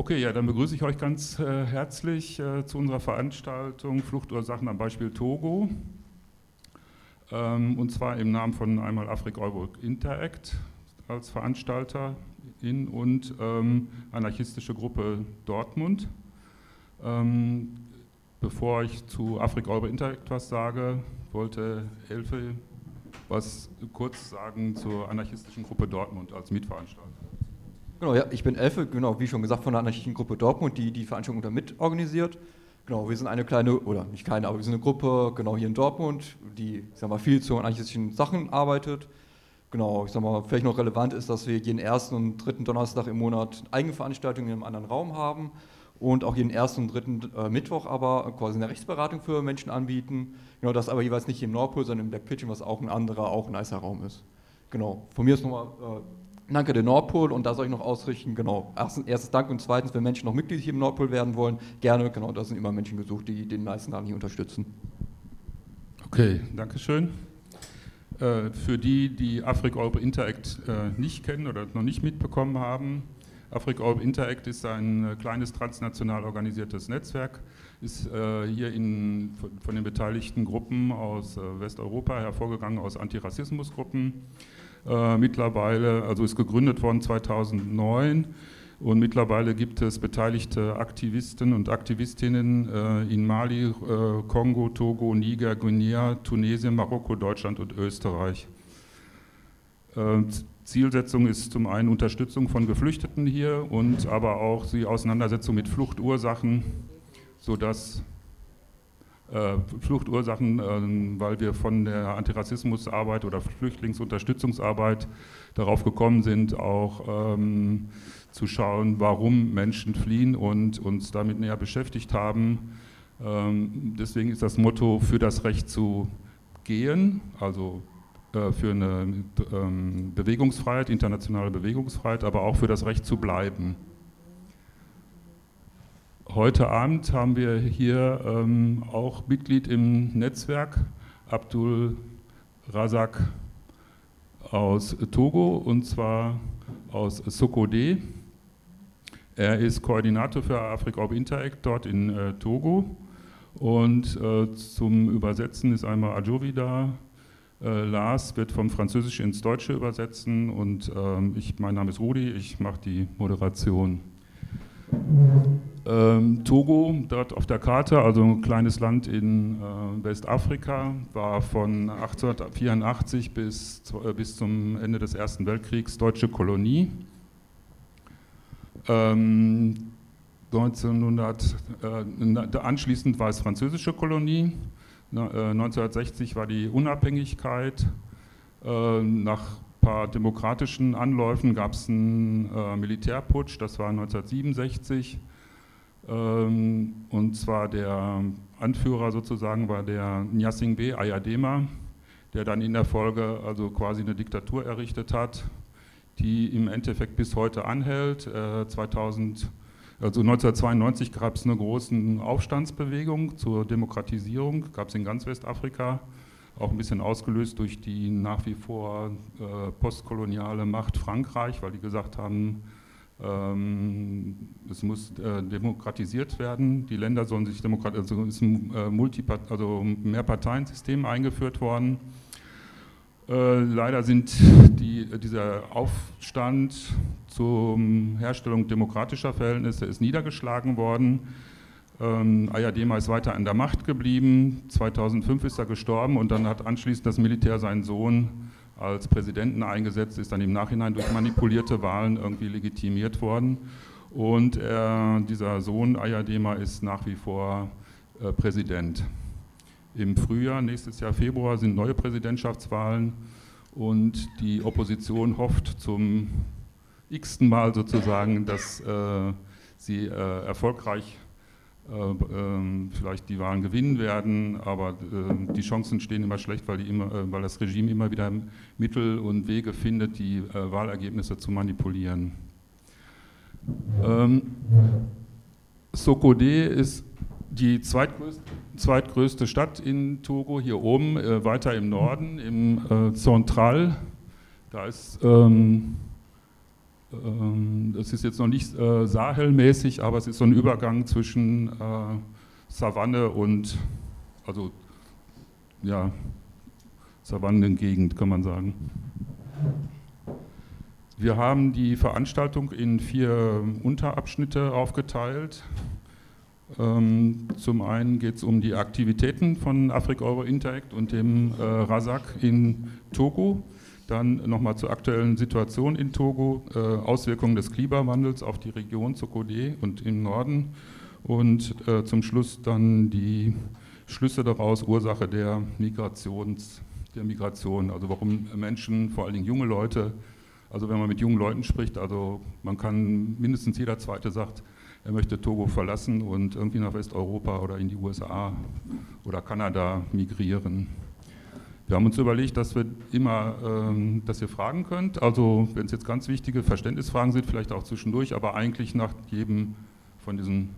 Okay, ja, dann begrüße ich euch ganz äh, herzlich äh, zu unserer Veranstaltung Fluchtursachen am Beispiel Togo. Ähm, und zwar im Namen von einmal Afrika Euro Interact als Veranstalterin und ähm, anarchistische Gruppe Dortmund. Ähm, bevor ich zu Afrika Euro Interact was sage, wollte Elfe was kurz sagen zur anarchistischen Gruppe Dortmund als Mitveranstalter. Genau, ja, ich bin Elfe, genau, wie schon gesagt, von der anarchistischen Gruppe Dortmund, die die Veranstaltung da mitorganisiert. Genau, wir sind eine kleine, oder nicht kleine, aber wir sind eine Gruppe, genau hier in Dortmund, die, ich sag mal, viel zu anarchistischen Sachen arbeitet. Genau, ich sag mal, vielleicht noch relevant ist, dass wir jeden ersten und dritten Donnerstag im Monat eigene Veranstaltungen in einem anderen Raum haben und auch jeden ersten und dritten äh, Mittwoch aber quasi eine Rechtsberatung für Menschen anbieten. Genau, das aber jeweils nicht im Nordpol, sondern im Black Pigeon, was auch ein anderer, auch ein nicer Raum ist. Genau, von mir ist nochmal äh, Danke der Nordpol und da soll ich noch ausrichten, genau, erstens, erstes Dank und zweitens, wenn Menschen noch Mitglied hier im Nordpol werden wollen, gerne, genau, da sind immer Menschen gesucht, die den meisten Laden hier unterstützen. Okay, danke schön. Äh, für die, die Afrika Europe Interact äh, nicht kennen oder noch nicht mitbekommen haben, Afrika Europe Interact ist ein äh, kleines transnational organisiertes Netzwerk, ist äh, hier in, von, den beteiligten Gruppen aus äh, Westeuropa hervorgegangen, aus Antirassismusgruppen. Äh, mittlerweile, also ist gegründet worden 2009 und mittlerweile gibt es beteiligte Aktivisten und Aktivistinnen äh, in Mali, äh, Kongo, Togo, Niger, Guinea, Tunesien, Marokko, Deutschland und Österreich. Äh, Zielsetzung ist zum einen Unterstützung von Geflüchteten hier und aber auch die Auseinandersetzung mit Fluchtursachen, sodass Fluchtursachen, äh, weil wir von der Antirassismusarbeit oder Flüchtlingsunterstützungsarbeit darauf gekommen sind, auch ähm, zu schauen, warum Menschen fliehen und uns damit näher beschäftigt haben. Ähm, deswegen ist das Motto für das Recht zu gehen, also äh, für eine ähm, Bewegungsfreiheit, internationale Bewegungsfreiheit, aber auch für das Recht zu bleiben. Heute Abend haben wir hier ähm, auch Mitglied im Netzwerk, Abdul Razak aus Togo und zwar aus Sokode. Er ist Koordinator für Afrika Open Interact dort in äh, Togo und äh, zum Übersetzen ist einmal Ajovi da. Äh, Lars wird vom Französischen ins Deutsche übersetzen und ähm, ich, mein Name ist Rudi, ich mache die Moderation. Ähm, Togo, dort auf der Karte, also ein kleines Land in äh, Westafrika, war von 1884 bis, äh, bis zum Ende des Ersten Weltkriegs deutsche Kolonie. Ähm, 1900, äh, anschließend war es französische Kolonie. Na, 1960 äh, war die Unabhängigkeit. Äh, nach ein paar demokratischen Anläufen gab es einen äh, Militärputsch, das war 1967 ähm, und zwar der Anführer sozusagen war der Nyasingbe Ayadema, der dann in der Folge also quasi eine Diktatur errichtet hat, die im Endeffekt bis heute anhält. 2000, äh, also 1992 gab es eine große Aufstandsbewegung zur Demokratisierung, gab es in ganz Westafrika, auch ein bisschen ausgelöst durch die nach wie vor äh, postkoloniale Macht Frankreich, weil die gesagt haben, ähm, es muss äh, demokratisiert werden. Die Länder sollen sich demokratisieren. Also ist ein äh, Multipart also Mehrparteiensystem eingeführt worden. Äh, leider sind die, dieser Aufstand zur Herstellung demokratischer Verhältnisse ist niedergeschlagen worden. Ähm, Ayadema ist weiter an der Macht geblieben. 2005 ist er gestorben und dann hat anschließend das Militär seinen Sohn als Präsidenten eingesetzt, ist dann im Nachhinein durch manipulierte Wahlen irgendwie legitimiert worden. Und äh, dieser Sohn Ayadema ist nach wie vor äh, Präsident. Im Frühjahr, nächstes Jahr Februar, sind neue Präsidentschaftswahlen und die Opposition hofft zum x-ten Mal sozusagen, dass äh, sie äh, erfolgreich vielleicht die Wahlen gewinnen werden, aber äh, die Chancen stehen immer schlecht, weil, immer, äh, weil, das Regime immer wieder Mittel und Wege findet, die Wahlergebnisse zu manipulieren. Ähm, Sokode ist die zweitgrößte, Stadt in Togo, hier oben, äh, weiter im Norden, im äh, Central. Da ist ähm, ähm, das ist jetzt noch nicht äh, Sahelmäßig, aber es ist so ein Übergang zwischen äh, Savanne und, also ja, Savannengegend, kann man sagen. Wir haben die Veranstaltung in vier Unterabschnitte aufgeteilt. Ähm, zum einen geht es um die Aktivitäten von Afrika Euro Interact und dem äh, RASAK in Togo. Dann nochmal zur aktuellen Situation in Togo, äh, Auswirkungen des Klimawandels auf die Region Sokode und im Norden. Und äh, zum Schluss dann die Schlüsse daraus, Ursache der, Migrations, der Migration, also warum Menschen, vor allen Dingen junge Leute, also wenn man mit jungen Leuten spricht, also man kann mindestens jeder Zweite sagt, er möchte Togo verlassen und irgendwie nach Westeuropa oder in die USA oder Kanada migrieren. Wir haben uns überlegt, dass wir immer, ähm, dass ihr fragen könnt. Also wenn es jetzt ganz wichtige Verständnisfragen sind, vielleicht auch zwischendurch, aber eigentlich nach jedem von diesen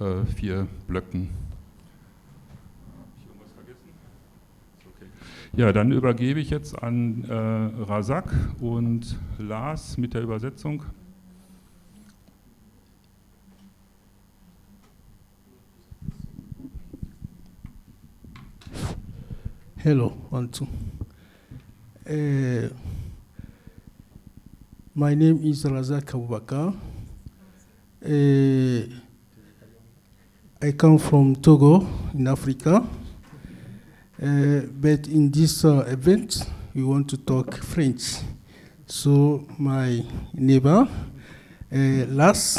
äh, vier Blöcken. Ja, dann übergebe ich jetzt an äh, Razak und Lars mit der Übersetzung. Hello, one, two. Uh, my name is Razak Abubakar. Uh, I come from Togo in Africa. Uh, but in this uh, event, we want to talk French. So my neighbor, uh, Lars,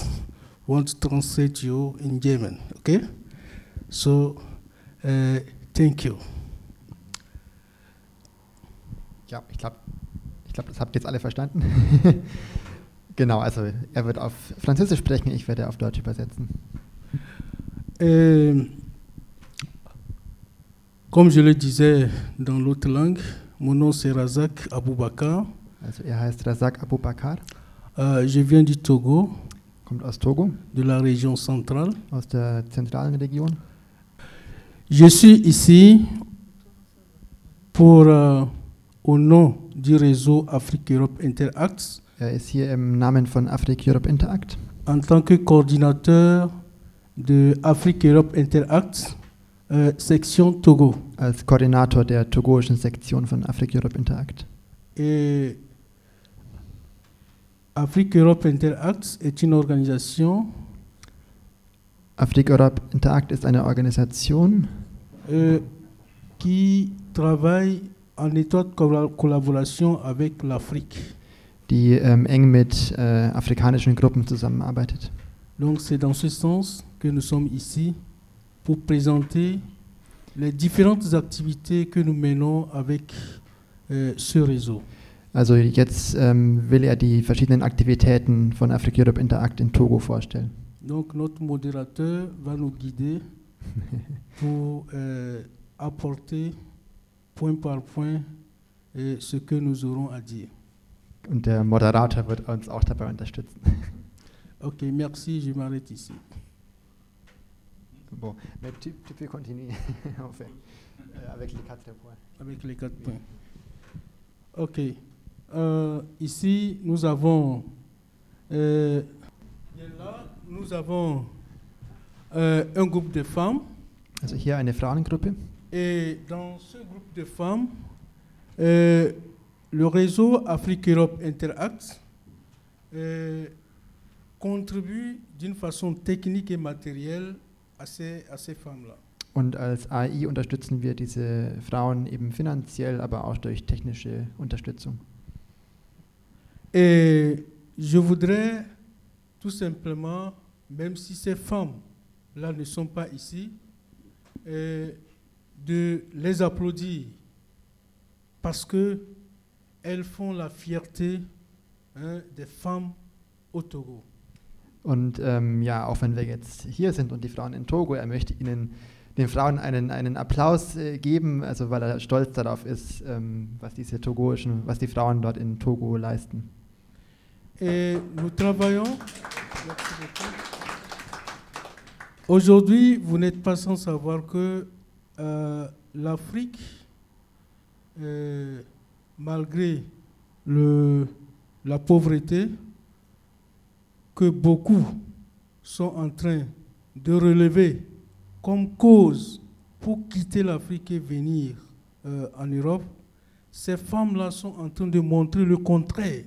want to translate you in German, okay? So, thank you. Ja, ich glaube, ich glaub, das habt ihr jetzt alle verstanden. genau, also er wird auf Französisch sprechen, ich werde auf Deutsch übersetzen. Euh, comme je le disais dans l'autre langue, mon nom c'est Razak Aboubakar. Also er heißt Razak Aboubakar. Euh, je viens du Togo. Kommt aus Togo. De la région centrale. Aus der zentralen Region. Je suis ici pour, euh, au nom du réseau Afrique-Europe Interact. Er ist hier im Namen von Afrique-Europe Interact. En tant que coordinateur de Afrique-Europe Interact, euh, section Togo. Als Koordinator der togoischen Sektion von Afrique-Europe Interact. Et Afrique-Europe Interact est une organisation Afrique-Europe Interact ist eine Organisation, euh, qui travaille en étroite colla- collaboration avec l'Afrique. die ähm, eng mit äh, afrikanischen Gruppen zusammenarbeitet. Donc c'est dans ce sens que nous sommes ici pour présenter les différentes activités que nous menons avec euh, ce réseau. Also jetzt ähm, will er die verschiedenen Aktivitäten von Afrique-Europe Interact in Togo vorstellen. Donc notre modérateur va nous guider pour euh, apporter point par point euh, ce que nous aurons à dire. Und der Moderator wird uns auch dabei unterstützen. Ok, merci, je m'arrête ici. Bon, mais tu, tu peux continuer en fait, euh, avec les quatre points. avec les quatre points. Ok. Euh, ici, nous avons. euh, là, nous avons euh, un groupe de femmes. Also hier eine Frauengruppe. Et dans ce groupe de femmes, euh, le réseau Afrique-Europe Interact euh, contribue d'une façon technique et matérielle à ces, à ces femmes-là. Und als AI unterstützen wir diese Frauen eben finanziell, aber auch durch technische Unterstützung. Et je voudrais tout simplement, même si ces femmes-là ne sont pas ici, euh, de les applaudir parce que elles font la fierté hein, des femmes au Togo. Und ähm, ja, auch wenn wir jetzt hier sind und die Frauen in Togo, er möchte ihnen, den Frauen einen, einen Applaus äh, geben, also weil er stolz darauf ist, ähm, was diese togoischen, was die Frauen dort in Togo leisten. Et nous travaillons. Aujourd'hui, vous n'êtes pas sans savoir que euh, l'Afrique, euh, malgré le, la pauvreté, que beaucoup sont en train de relever comme cause pour quitter l'Afrique et venir euh, en Europe, ces femmes-là sont en train de montrer le contraire.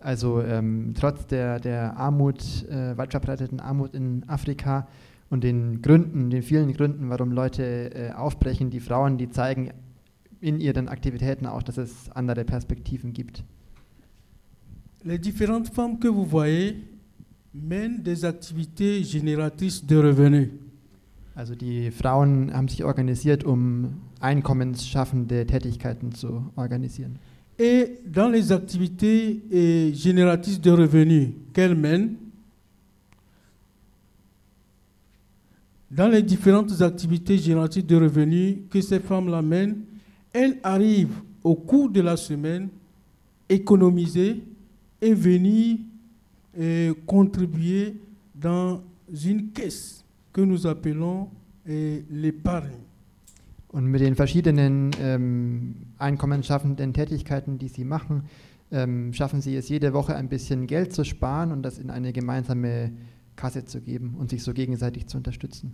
Also ähm, trotz der, der Armut, äh, weit verbreiteten Armut in Afrika und den Gründen, den vielen Gründen, warum Leute äh, aufbrechen, die Frauen, die zeigen in ihren Aktivitäten auch, dass es andere Perspektiven gibt. Les différentes femmes que vous voyez mènent des activités génératrices de revenus. Also die Frauen haben sich organisiert, um einkommensschaffende Tätigkeiten zu organisieren. Et dans les activités eh, génératrices de revenus qu'elles mènent, dans les différentes activités génératrices de revenus que ces femmes-là mènent, elles arrivent au cours de la semaine économiser et venir eh, contribuer dans une caisse que nous appelons eh, l'épargne. Und mit den verschiedenen ähm, einkommensschaffenden Tätigkeiten, die sie machen, ähm, schaffen sie es jede Woche ein bisschen Geld zu sparen und das in eine gemeinsame Kasse zu geben und sich so gegenseitig zu unterstützen.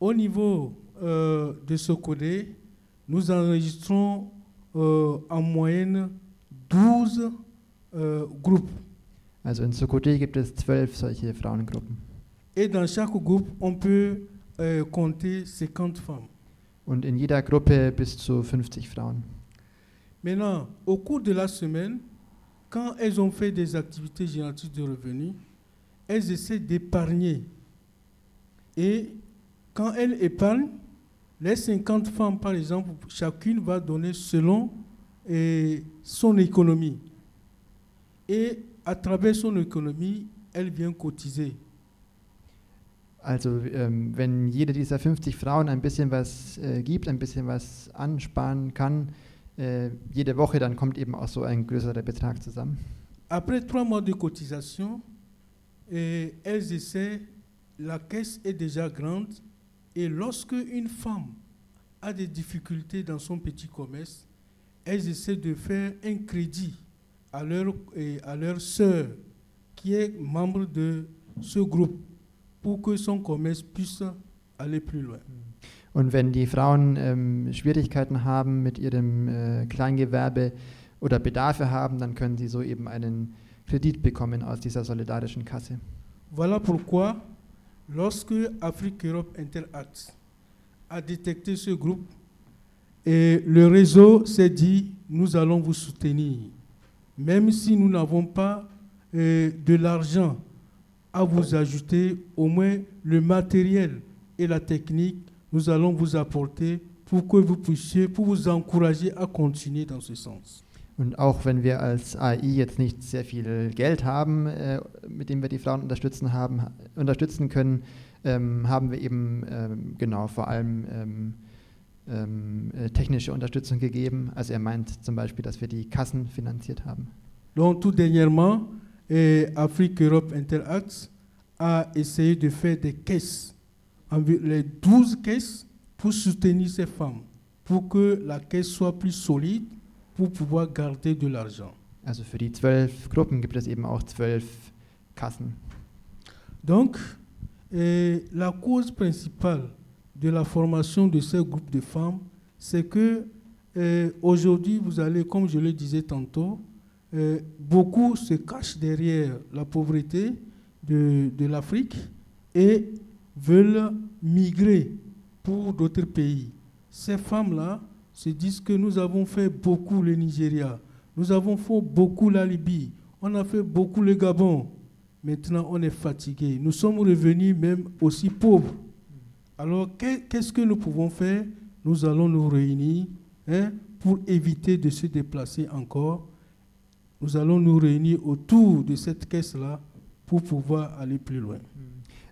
Au niveau euh, de Socodé, nous enregistrons euh, en moyenne 12 euh, groupes. Also in Sokoté gibt es zwölf solche Frauengruppen. Et dans chaque groupe, on peut euh, compter 50 femmes. Und in jeder Gruppe bis zu 50 Frauen. Maintenant, au cours de la semaine, quand elles ont fait des activités génératrices de revenus, elles essaient d'épargner. Et quand elles épargnent, les 50 femmes, par exemple, chacune va donner selon eh, son économie. Et à travers son économie, elle vient cotiser. Also ähm, wenn jede dieser 50 Frauen ein bisschen was äh, gibt, ein bisschen was ansparen kann, äh, jede Woche, dann kommt eben auch so ein größerer Betrag zusammen. Après trois mois de cotisation, eh, elles essaient, la caisse est déjà grande, et lorsque une femme a des difficultés dans son petit commerce, elles essaient de faire un crédit à leur, eh, à leur sœur qui est membre de ce groupe pour que son commerce puisse aller plus loin. Und wenn die Frauen ähm, Schwierigkeiten haben mit ihrem äh, Kleingewerbe oder Bedarfe haben, dann können sie so eben einen Voilà pourquoi, lorsque Afrique Europe Interact a détecté ce groupe, et le réseau s'est dit nous allons vous soutenir, même si nous n'avons pas euh, de l'argent à vous ajouter, au moins le matériel et la technique, nous allons vous apporter pour que vous puissiez, pour vous encourager à continuer dans ce sens. Und auch wenn wir als AI jetzt nicht sehr viel Geld haben, äh, mit dem wir die Frauen unterstützen, haben, unterstützen können, ähm, haben wir eben ähm, genau vor allem ähm, ähm, äh, technische Unterstützung gegeben. Also er meint zum Beispiel, dass wir die Kassen finanziert haben. Donc tout dernièrement, eh, Afrique Europe Interact a essayé de faire des caisses, les 12 caisses pour soutenir ces femmes, pour que la caisse soit plus solide, pour pouvoir garder de l'argent. Also für die zwölf Gruppen gibt es eben auch zwölf Kassen. Donc, la cause principale de la formation de ces groupes de femmes, c'est que aujourd'hui, vous allez, comme je le disais tantôt, eh, beaucoup se cachent derrière la pauvreté de, de l'Afrique et veulent migrer pour d'autres pays. Ces femmes-là se disent que nous avons fait beaucoup le Nigeria, nous avons fait beaucoup la Libye, on a fait beaucoup le Gabon. Maintenant, on est fatigué. Nous sommes revenus même aussi pauvres. Alors, qu'est- qu'est-ce que nous pouvons faire? Nous allons nous réunir hein, pour éviter de se déplacer encore. Nous allons nous réunir autour de cette caisse-là pour pouvoir aller plus loin.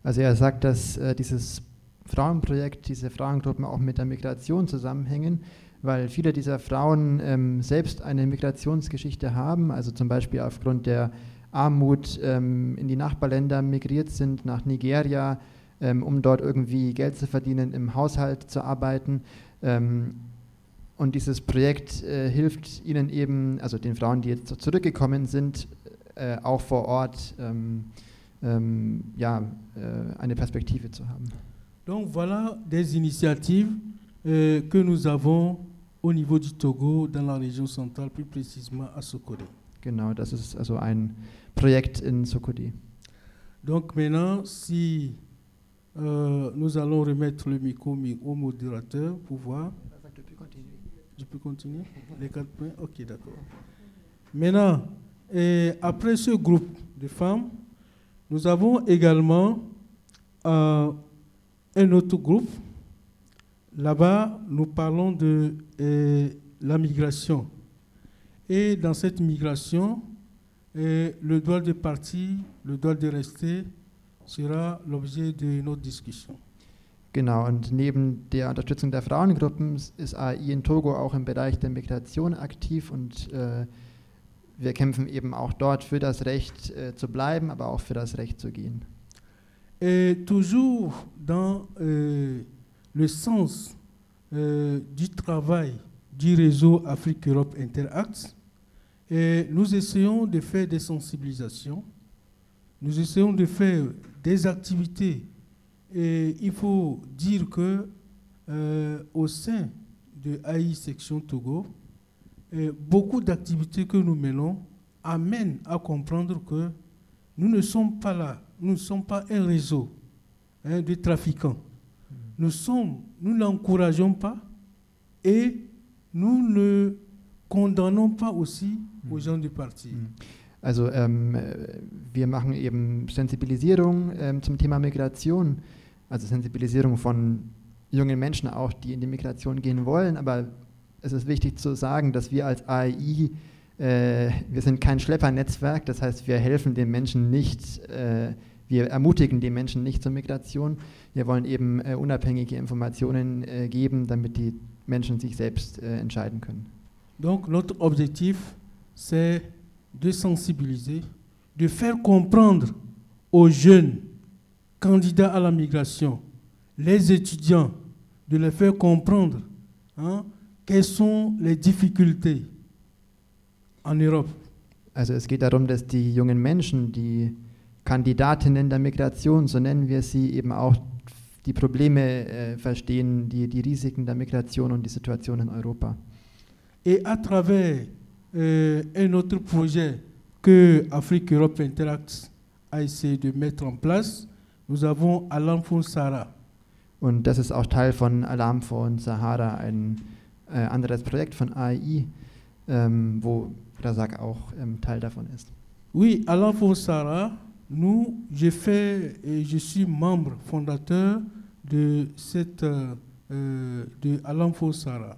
Also er sagt, dass äh, dieses Frauenprojekt, diese Frauengruppen auch mit der Migration zusammenhängen, weil viele dieser Frauen ähm, selbst eine Migrationsgeschichte haben, also zum Beispiel aufgrund der Armut ähm, in die Nachbarländer migriert sind, nach Nigeria, ähm, um dort irgendwie Geld zu verdienen, im Haushalt zu arbeiten. Ähm, und dieses Projekt äh, hilft ihnen eben, also den Frauen, die jetzt zurückgekommen sind, äh, auch vor Ort ähm, ähm, ja, äh, eine Perspektive zu haben. Donc voilà des initiatives euh, que nous avons au niveau du Togo, dans la région centrale, plus précisément à Sokodé. Genau, das ist also ein Projekt in Sokodi. Donc maintenant, si euh, nous allons remettre le micro mi- au modérateur pour voir. Je peux continuer? Les quatre points? Ok, d'accord. Maintenant, et après ce groupe de femmes, nous avons également euh, un autre groupe. Là-bas, nous parlons de euh, la migration. Et dans cette migration, euh, le droit de partir, le droit de rester sera l'objet de notre discussion. Genau, und neben der Unterstützung der Frauengruppen ist AI in Togo auch im Bereich der Migration aktiv und äh, wir kämpfen eben auch dort für das Recht äh, zu bleiben, aber auch für das Recht zu gehen. Et toujours dans euh, le sens euh, du travail du réseau Afrique-Europe Interact, et nous essayons de faire des sensibilisations, nous essayons de faire des activités. Et il faut dire que euh, au sein de AI Section Togo, euh, beaucoup d'activités que nous menons amènent à comprendre que nous ne sommes pas là, nous ne sommes pas un réseau hein, de trafiquants. Nous sommes, nous n'encourageons pas et nous ne condamnons pas aussi aux gens de partir. Also ähm, äh, wir machen eben Sensibilisierung ähm, zum Thema Migration, also Sensibilisierung von jungen Menschen auch, die in die Migration gehen wollen. Aber es ist wichtig zu sagen, dass wir als AI, äh, wir sind kein Schleppernetzwerk, das heißt, wir helfen den Menschen nicht, äh, wir ermutigen die Menschen nicht zur Migration. Wir wollen eben äh, unabhängige Informationen äh, geben, damit die Menschen sich selbst äh, entscheiden können. Donc notre objectif, c'est de sensibiliser, de faire comprendre aux jeunes candidats à la migration, les étudiants, de les faire comprendre hein, quelles sont les difficultés en Europe. Also es geht darum, dass die jungen Menschen, die Kandidatinnen der Migration, so nennen wir sie, eben auch die Probleme äh, verstehen, die, die Risiken der Migration und die Situation in Europa. Et à travers euh, un autre projet que Afrique Europe Interact a essayé de mettre en place, nous avons Alan Fonsara. Und das ist auch Teil von Alarm von Sahara, ein äh, anderes Projekt von AI, ähm, wo Razak auch ähm, Teil davon ist. Oui, Alan Fonsara, nous, j'ai fait et je suis membre fondateur de cette euh, euh, de Alan Fonsara,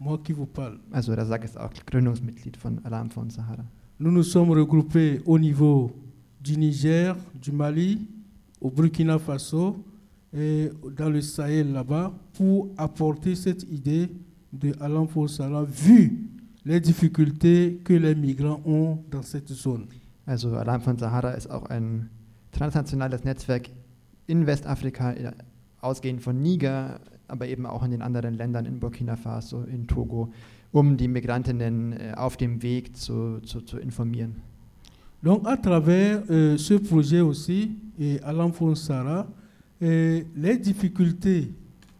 moi qui vous parle. Also Razak ist auch Gründungsmitglied von Alarm von Sahara. Nous nous sommes regroupés au niveau du Niger, du Mali, au Burkina Faso et dans le Sahel là-bas pour apporter cette idée de Alan Fonsara vu les difficultés que les migrants ont dans cette zone. Also Alarm von Sahara ist auch ein transnationales Netzwerk in Westafrika, ausgehend von Niger, aber eben auch in den anderen Ländern, in Burkina Faso, in Togo, um die Migrantinnen äh, auf dem Weg zu, zu, zu informieren. Donc à travers euh, ce projet aussi, et Alan Fonsara, et les difficultés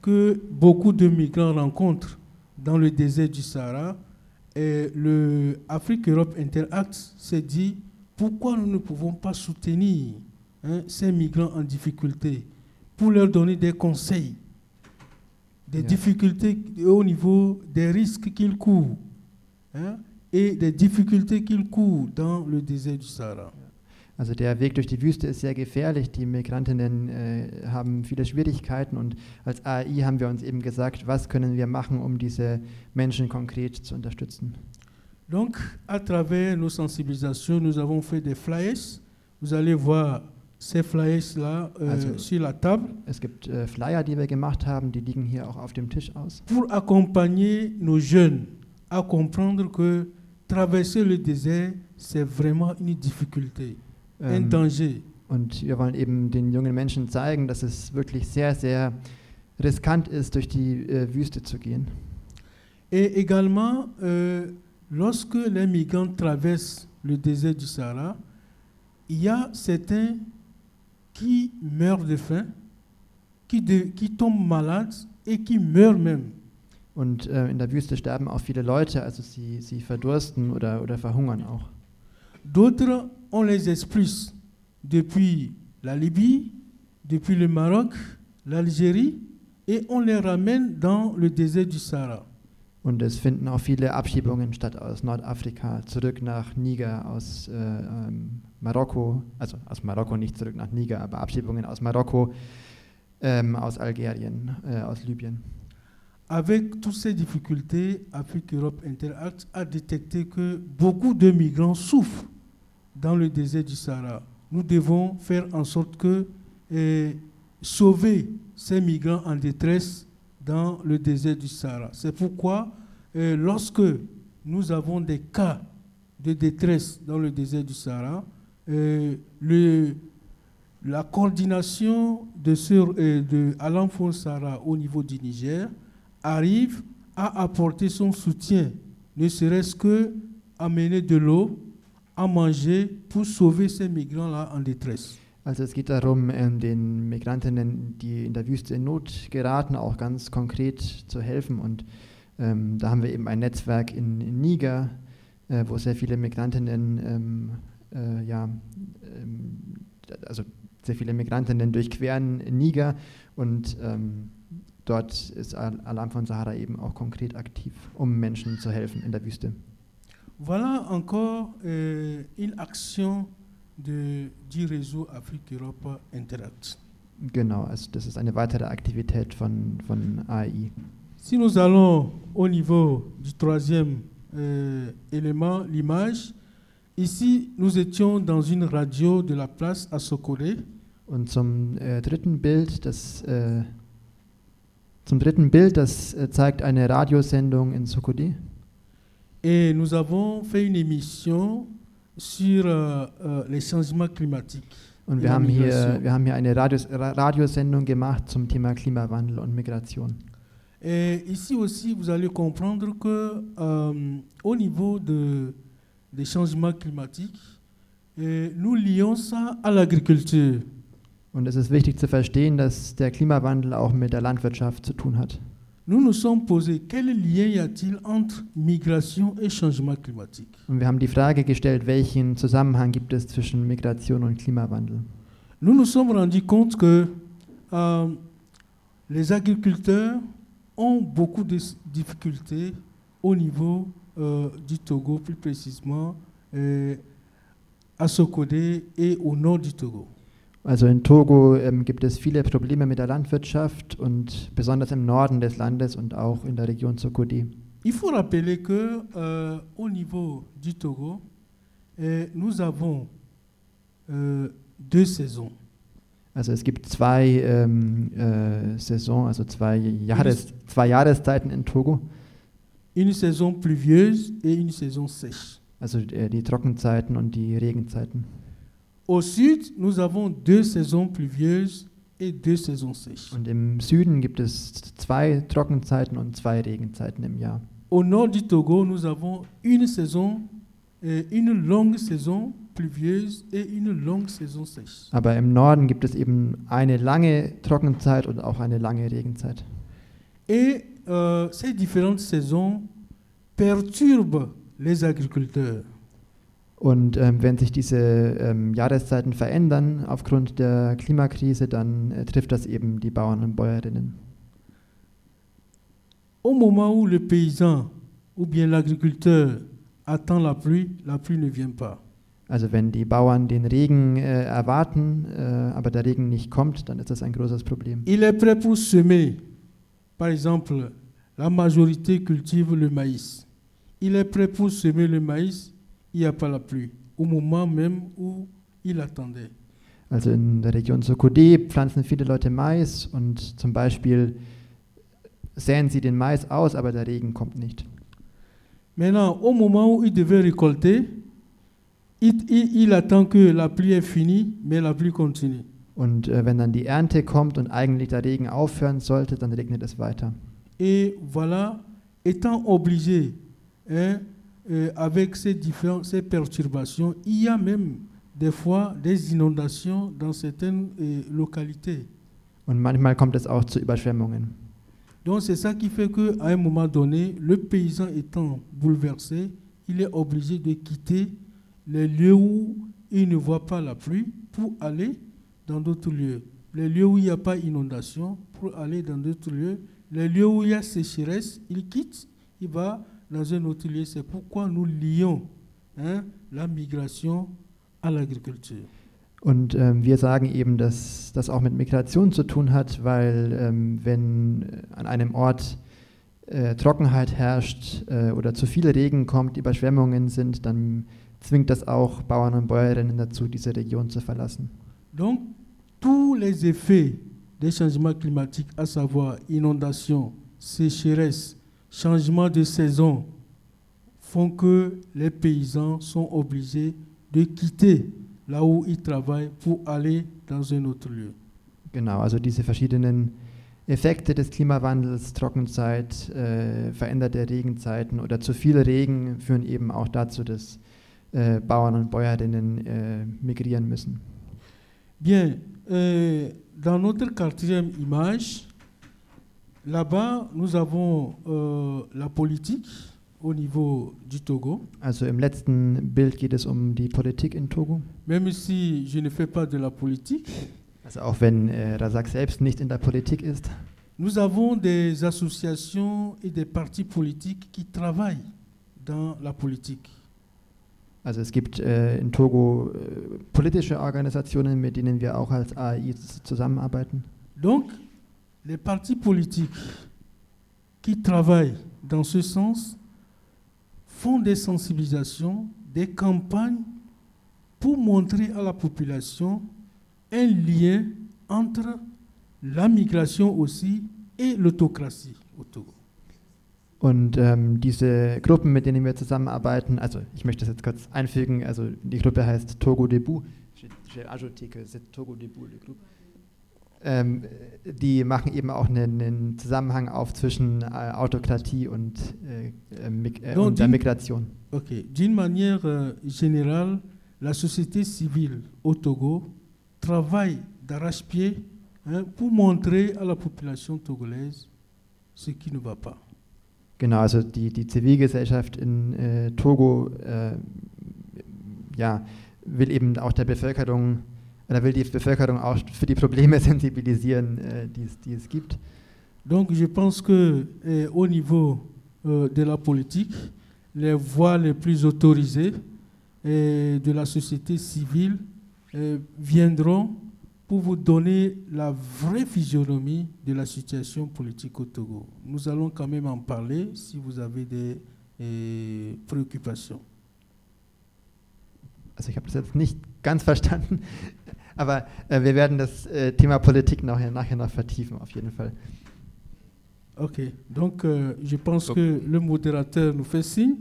que beaucoup de migrants rencontrent dans le désert du Sahara, et le Afrique-Europe Interact s'est dit pourquoi nous ne pouvons pas soutenir hein, ces migrants en difficulté pour leur donner des conseils, des Yeah. difficultés au niveau des risques qu'ils courent hein, et des difficultés qu'ils courent dans le désert du Sahara. Also der Weg durch die Wüste ist sehr gefährlich. Die Migrantinnen äh, haben viele Schwierigkeiten und als AI haben wir uns eben gesagt, was können wir machen, um diese Menschen konkret zu unterstützen. Donc, à travers nos sensibilisations, nous avons fait des flyers. Vous allez voir ces flyers-là euh, Also- sur la table Es gibt äh, Flyer, die wir gemacht haben, die liegen hier auch auf dem Tisch aus. pour accompagner nos jeunes à comprendre que traverser le désert, c'est vraiment une difficulté, un Ähm, danger. Und wir wollen eben den jungen Menschen zeigen, dass es wirklich sehr, sehr riskant ist, durch die äh, Wüste zu gehen. Et également, euh, lorsque les migrants traversent le désert du Sahara, il y a certains qui meurent de faim, qui, de- qui tombent malades et qui meurent même. Und äh, in der Wüste sterben auch viele Leute, also sie, sie verdursten oder, oder verhungern auch. D'autres, on les expulse depuis la Libye, depuis le Maroc, l'Algérie, et on les ramène dans le désert du Sahara. Und es finden auch viele Abschiebungen statt aus Nordafrika, zurück nach Niger, aus äh, ähm, Marokko, also aus Marokko nicht zurück nach Niger, aber Abschiebungen aus Marokko, ähm, aus Algerien, äh, aus Libyen. Avec toutes ces difficultés, Afrique Europe Interact a détecté que beaucoup de migrants souffrent dans le désert du Sahara. Nous devons faire en sorte que eh, sauver ces migrants en détresse dans le désert du Sahara. C'est pourquoi eh, lorsque nous avons des cas de détresse dans le désert du Sahara, le- la coordination de, sur, eh, de Alain Sahara au niveau du Niger arrive à apporter son soutien, ne serait-ce que amener de l'eau, à manger pour sauver ces migrants-là en détresse. Also es geht darum, ähm, den Migrantinnen, die in der Wüste in Not geraten, auch ganz konkret zu helfen. Und ähm, da haben wir eben ein Netzwerk in, in Niger, äh, wo sehr viele Migrantinnen, ähm, äh, ja, ähm, also sehr viele Migrantinnen durchqueren Niger und ähm, dort ist Al- Alarm von Sahara eben auch konkret aktiv, um Menschen zu helfen in der Wüste. Voilà encore euh, une action de, du réseau Afrique-Europe Interact. Genau, also das ist eine weitere Aktivität von, von AI. Si nous allons au niveau du troisième euh, élément, l'image, ici nous étions dans une radio de la place à Sokolé. Und zum äh, dritten Bild, das äh, zum dritten Bild, das äh, zeigt eine Radiosendung in Sokodi. Et nous avons fait une émission sur euh, les changements climatiques. Und wir haben, hier, wir haben hier eine Radios, Ra Radiosendung gemacht zum Thema Klimawandel und Migration. Et ici aussi, vous allez comprendre que euh, au niveau de, des changements climatiques, euh, nous lions ça à l'agriculture. Und es ist wichtig zu verstehen, dass der Klimawandel auch mit der Landwirtschaft zu tun hat. Nous nous sommes posés quel lien y a-t-il entre migration et changement climatique? Und wir haben die Frage gestellt, welchen Zusammenhang gibt es zwischen Migration und Klimawandel? Nous nous sommes rendus compte que euh, les agriculteurs ont beaucoup de difficultés au niveau euh, du Togo, plus précisément euh, à Sokodé et au nord du Togo. Also in Togo ähm, gibt es viele Probleme mit der Landwirtschaft und besonders im Norden des Landes und auch in der Region Sokodi. Il faut rappeler que euh, au niveau du Togo, euh, nous avons euh, deux saisons. Also es gibt zwei ähm, äh, Saison, also zwei, Jahres, zwei Jahreszeiten in Togo. Une saison pluvieuse et une saison sèche. Also äh, die Trockenzeiten und die Regenzeiten. Au sud, nous avons deux saisons pluvieuses et deux saisons sèches. Und im Süden gibt es zwei Trockenzeiten und zwei Regenzeiten im Jahr. Au nord du Togo, nous avons une saison, euh, une longue saison pluvieuse et une longue saison sèche. Aber im Norden gibt es eben eine lange Trockenzeit und auch eine lange Regenzeit. Et euh, ces différentes saisons perturbent les agriculteurs. Und ähm, wenn sich diese ähm, Jahreszeiten verändern aufgrund der Klimakrise, dann äh, trifft das eben die Bauern und Bäuerinnen. Au moment où le paysan ou bien l'agriculteur attend la pluie, la pluie ne vient pas. Also wenn die Bauern den Regen äh, erwarten, äh, aber der Regen nicht kommt, dann ist das ein großes Problem. Il est prêt pour semer. Par exemple, la majorité cultive le maïs. Il est prêt pour semer le maïs, il n'y a pas la pluie. Au moment même où il attendait. Also in der Region Sokode pflanzen viele Leute Mais und zum Beispiel säen sie den Mais aus, aber der Regen kommt nicht. Maintenant, au moment où il devait récolter, il, il- il attend que la pluie est finie, mais la pluie continue. Und äh, wenn dann die Ernte kommt und eigentlich der Regen aufhören sollte, dann regnet es weiter. Et voilà, étant obligé hein, euh, avec ces, différentes, ces perturbations, il y a même des fois des inondations dans certaines euh, localités. Und manchmal kommt es auch zu Überschwemmungen. Donc c'est ça qui fait qu'à un moment donné, le paysan étant bouleversé, il est obligé de quitter les lieux où il ne voit pas la pluie pour aller dans d'autres lieux. Les lieux où il n'y a pas inondation pour aller dans d'autres lieux. Les lieux où il y a sécheresse, il quitte, il va dans un autre lieu. C'est pourquoi nous lions hein, la migration à l'agriculture. Und ähm, wir sagen eben, dass das auch mit Migration zu tun hat, weil ähm, wenn an einem Ort äh, Trockenheit herrscht äh, oder zu viel Regen kommt, Überschwemmungen sind, dann zwingt das auch Bauern und Bäuerinnen dazu, diese Region zu verlassen. Donc, tous les effets des changements climatiques, à savoir inondations, sécheresse, changement de saison, font que les paysans sont obligés de quitter là où ils travaillent pour aller dans un autre lieu. Genau, also diese verschiedenen Effekte des Klimawandels, Trockenzeit, äh, veränderte Regenzeiten oder zu viel Regen führen eben auch dazu, dass äh, Bauern und Bäuerinnen äh, migrieren müssen. Bien, euh, dans notre quatrième image, là-bas, nous avons euh, la politique au niveau du Togo. Also im letzten Bild geht es um die Politik in Togo. Même si je ne fais pas de la politique, Also auch wenn äh, Razak selbst nicht in der Politik ist, nous avons des associations et des partis politiques qui travaillent dans la politique. also es gibt äh, in Togo äh, politische Organisationen, mit denen wir auch als AI zusammenarbeiten. Donc, les partis politiques qui travaillent dans ce sens font des sensibilisations, des campagnes pour montrer à la population un lien entre la migration aussi et l'autocratie au Togo. Und ähm, diese Gruppen, mit denen wir zusammenarbeiten, also ich möchte das jetzt kurz einfügen, also die Gruppe heißt Togo Debout. J'ai- ajouté que c'est Togo Debout, le groupe. Ähm, die machen eben auch einen, einen Zusammenhang auf zwischen äh, Autokratie und, äh, äh, Mig äh, Donc, und der Migration. Ok. D'une manière euh, générale, la société civile au Togo travaille d'arrache-pied hein, pour montrer à la population togolaise ce qui ne va pas. Genau, also die, die Zivilgesellschaft in äh, Togo äh, ja, will eben auch der Bevölkerung, oder will die Bevölkerung auch für die Probleme sensibilisieren, äh, die, es, die es gibt. Donc je pense que eh, au niveau euh, de la politique, les voix les plus autorisées eh, de la société civile eh, viendront pour vous donner la vraie physionomie de la situation politique au Togo. Nous allons quand même en parler si vous avez des préoccupations. Also ich habe das jetzt nicht ganz verstanden, aber äh, wir werden das äh, Thema Politik nachher, nachher noch vertiefen, auf jeden Fall. Ok, donc euh, je pense Ok. que le modérateur nous fait signe.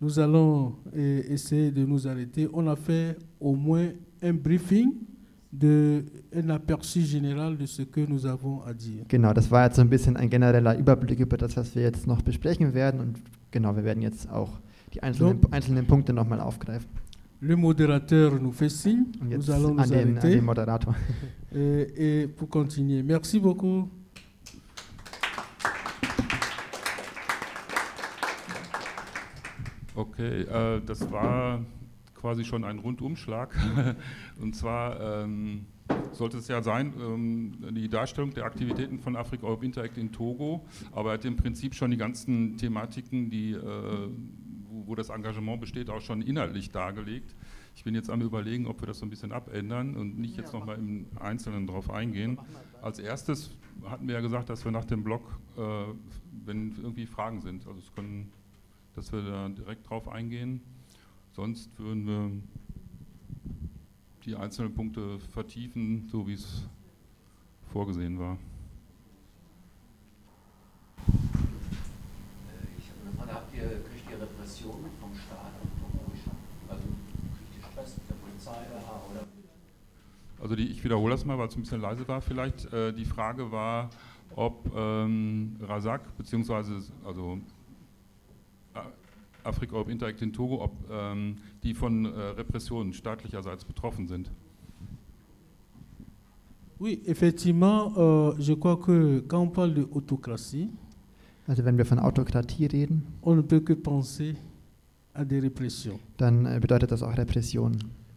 Nous allons eh, essayer de nous arrêter. On a fait au moins un briefing, de, un aperçu général de ce que nous avons à dire. Genau, das war jetzt so ein bisschen ein genereller Überblick über das, was wir jetzt noch besprechen werden und genau, wir werden jetzt auch die einzelnen, So. einzelnen Punkte nochmal aufgreifen. Le modérateur nous fait signe. Nous allons nous den, arrêter. Et, et pour continuer, merci beaucoup. Okay, äh, das war quasi schon ein Rundumschlag. Und zwar ähm, sollte es ja sein, ähm, die Darstellung der Aktivitäten von Africa Europe Interact in Togo, aber er hat im Prinzip schon die ganzen Thematiken, die, äh, wo, das Engagement besteht, auch schon inhaltlich dargelegt. Ich bin jetzt am überlegen, ob wir das so ein bisschen abändern und nicht jetzt nochmal im Einzelnen drauf eingehen. Als erstes hatten wir ja gesagt, dass wir nach dem Blog, äh, wenn irgendwie Fragen sind, also es können dass wir da direkt drauf eingehen. Sonst würden wir die einzelnen Punkte vertiefen, so wie es vorgesehen war. Äh, Ich habe eine Frage, habt ihr, kriegt ihr Repression vom Staat? Also kriegt ihr Stress mit der Polizei oder? Also die, ich wiederhole das mal, weil es ein bisschen leise war vielleicht. Äh, die Frage war, ob ähm, Razak beziehungsweise also Afrika Europe Interact in Togo, ob ähm, die von äh, Repressionen staatlicherseits betroffen sind. Oui, effectivement, euh, je crois que quand on parle de autocratie, Also wenn wir von Autokratie reden, on ne peut que penser à des répressions. dann äh, bedeutet das auch Repression.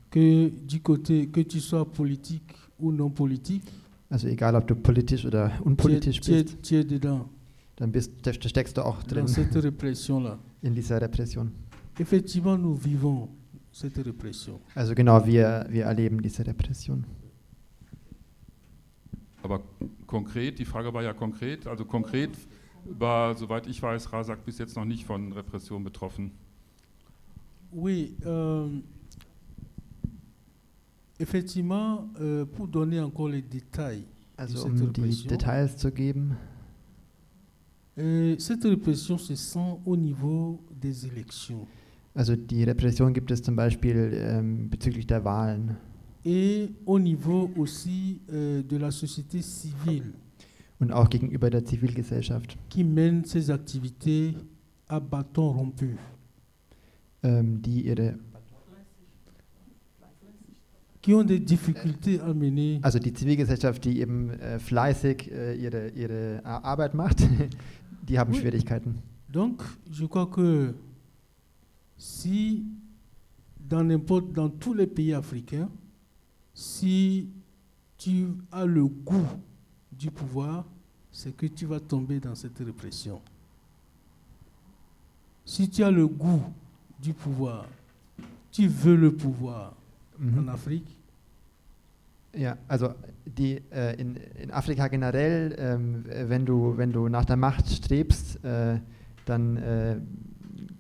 Que du côté, que tu sois politique ou non politique, Also egal, ob du politisch oder tu es, unpolitisch tu es- bist, tu es dedans, dann bist, da steckst du auch drin dans cette répression-là. in dieser Repression. Effectivement, nous vivons cette répression. Also genau, wir, wir erleben diese Repression. Aber konkret, die Frage war ja konkret, also konkret war, soweit ich weiß, Rasak bis jetzt noch nicht von Repression betroffen. Oui, euh, effectivement, euh, pour donner encore les détails, Also um die Repression. Details zu geben, euh, cette répression se sent au niveau des élections. also die Repression gibt es zum Beispiel ähm, bezüglich der Wahlen et au niveau aussi euh, de la société civile und auch gegenüber der Zivilgesellschaft, qui mène ses activités à bâton rompu. ähm, die ihre, qui ont des difficultés à mener. also die Zivilgesellschaft, die eben äh, fleißig äh, ihre, ihre Ar- Arbeit macht, die haben Oui. Schwierigkeiten. Donc, je crois que si dans n'importe dans tous les pays africains, si tu as le goût du pouvoir, c'est que tu vas tomber dans cette répression. Si tu as le goût du pouvoir, tu veux le pouvoir en Mhm. Afrique, Ja, also die, äh, in, in Afrika generell, ähm, äh, wenn, du, wenn du nach der Macht strebst, äh, dann äh,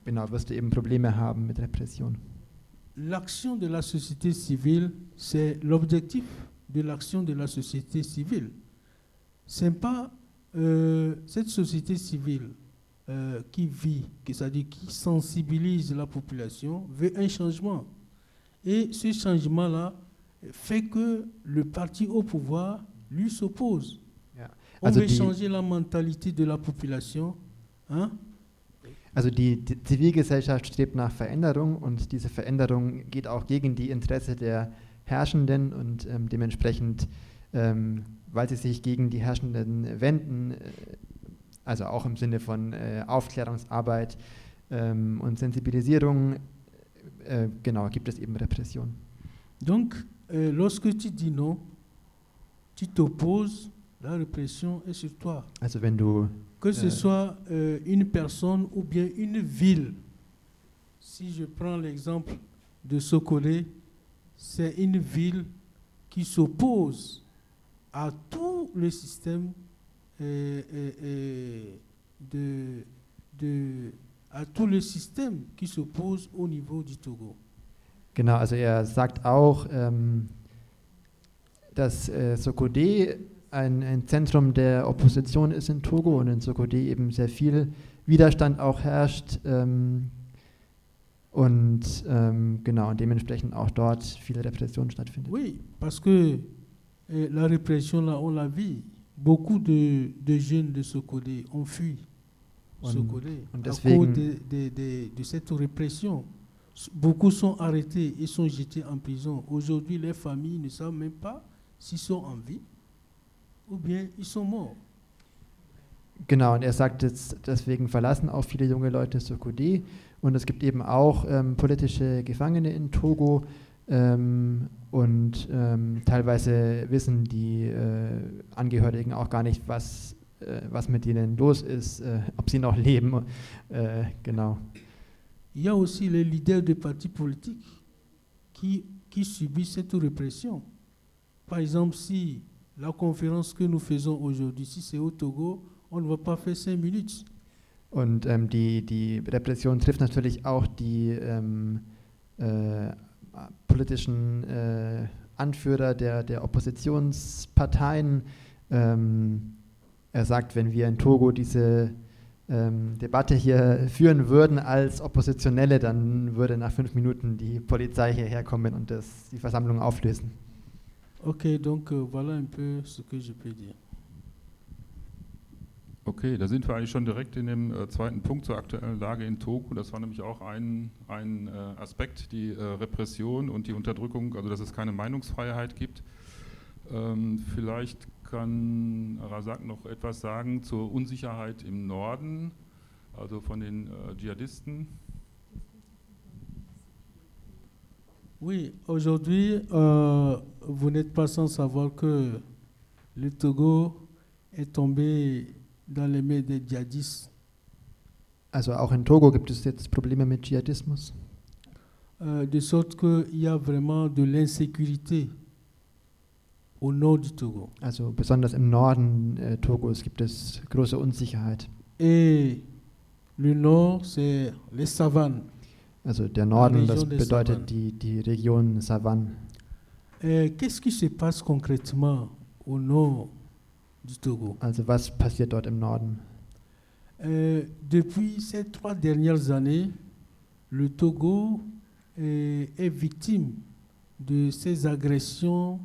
genau, wirst du eben Probleme haben mit Repression. l'action de la société civile, c'est l'objectif de l'action de la société civile. C'est pas euh, cette société civile euh, qui vit, c'est-à-dire qui sensibilise la population, veut un changement. Et ce changement-là fait que le parti au pouvoir lui s'oppose. Ja. On Also veut changer la mentalité de la population. Hein? Also die, die Zivilgesellschaft strebt nach Veränderung und diese Veränderung geht auch gegen die Interesse der Herrschenden und ähm, dementsprechend, ähm, weil sie sich gegen die Herrschenden wenden, äh, also auch im Sinne von äh, Aufklärungsarbeit ähm, und Sensibilisierung, äh, genau, gibt es eben Repression. Donc, euh, lorsque tu dis non, tu t'opposes, la répression est sur toi. Also wenn du Que ce Euh. soit euh, une personne ou bien une ville. Si je prends l'exemple de Sokole, c'est une ville qui s'oppose à tout le système euh, euh, euh, de, de- à tout le système qui s'oppose au niveau du Togo. Genau, also er sagt auch, ähm, dass äh, Sokode ein, ein Zentrum der Opposition ist in Togo und in Sokode eben sehr viel Widerstand auch herrscht ähm, und ähm, genau, und dementsprechend auch dort viel Repression stattfindet. Oui, parce que la répression, là, on l'a vu. Beaucoup de, de jeunes de Sokode ont fui Und- à cause de, de- de- de cette répression. Beaucoup sont arrêtés et sont jetés en prison. Aujourd'hui, les familles ne savent même pas s'ils sont en vie ou bien ils sont morts. Genau, und er sagt, jetzt, deswegen verlassen auch viele junge Leute Sokode und es gibt eben auch ähm, politische Gefangene in Togo ähm, und ähm, teilweise wissen die äh, Angehörigen auch gar nicht, was, äh, was mit ihnen los ist, äh, ob sie noch leben. Äh, genau. Il y a aussi les leaders de partis politiques qui, qui subissent cette répression. Par exemple, si la conférence que nous faisons aujourd'hui, si c'est au Togo, on ne va pas faire cinq minutes. Und ähm, die, die Repression trifft natürlich auch die ähm, äh, politischen äh, Anführer der, der Oppositionsparteien. Ähm, er sagt, wenn wir in Togo diese ähm, Debatte hier führen würden als Oppositionelle, dann würde nach fünf Minuten die Polizei hierher kommen und das, die Versammlung auflösen. Ok, donc euh, voilà un peu ce que je peux dire. Okay, da sind wir eigentlich schon direkt in dem äh, zweiten Punkt zur aktuellen Lage in Togo. Das war nämlich auch ein, ein äh, Aspekt, die äh, Repression und die Unterdrückung, also dass es keine Meinungsfreiheit gibt. Ähm, vielleicht kann Razak noch etwas sagen zur Unsicherheit im Norden, also von den äh, Dschihadisten. Oui, aujourd'hui, euh, vous n'êtes pas sans savoir que le Togo est tombé dans les mains des djihadistes. Also auch in Togo gibt es jetzt Probleme mit Dschihadismus. Euh, de sorte qu'il y a vraiment de l'insécurité au nord du Togo. Also besonders im Norden äh, Togos gibt es große Unsicherheit. Et le nord, c'est les savanes. Also der Norden, das bedeutet die, die Region Savanne. Qu'est-ce qui se passe concrètement au nord du Togo Also was passiert dort im Norden? Euh, Depuis ces trois dernières années, le Togo euh, est victime de ces agressions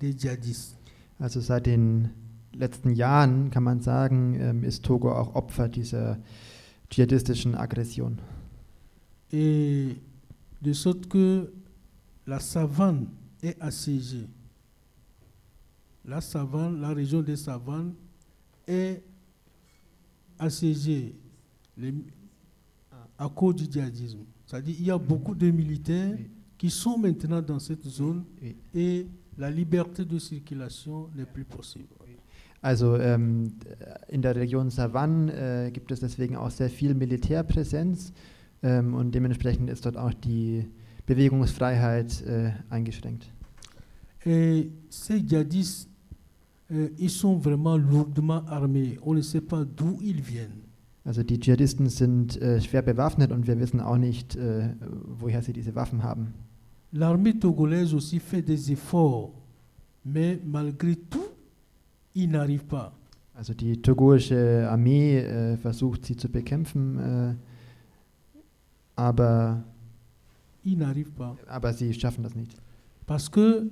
des djihadistes. Also seit den letzten Jahren kann man sagen, ähm, ist Togo auch Opfer dieser dschihadistischen Aggression. Et de sorte que la savane est assiégée. La savane, la région des savanes est assiégée les- à cause du djihadisme. C'est-à-dire qu'il y a beaucoup de militaires Oui. qui sont maintenant dans cette zone Oui. et la liberté de circulation n'est plus possible. Also ähm, in der Region Savanne äh, gibt es deswegen auch sehr viel Militärpräsenz ähm, und dementsprechend ist dort auch die Bewegungsfreiheit äh, eingeschränkt. Et ces djihadistes, ils sont vraiment lourdement armés. On ne sait pas d'où ils viennent. Also die Dschihadisten sind äh, schwer bewaffnet und wir wissen auch nicht, äh, woher sie diese Waffen haben. L'armée togolaise aussi fait des efforts, mais malgré tout, ils n'arrivent pas. Also die togoische Armee äh, versucht sie zu bekämpfen, äh, aber, Ils n'arrivent pas. aber sie schaffen das nicht. Parce qu'ils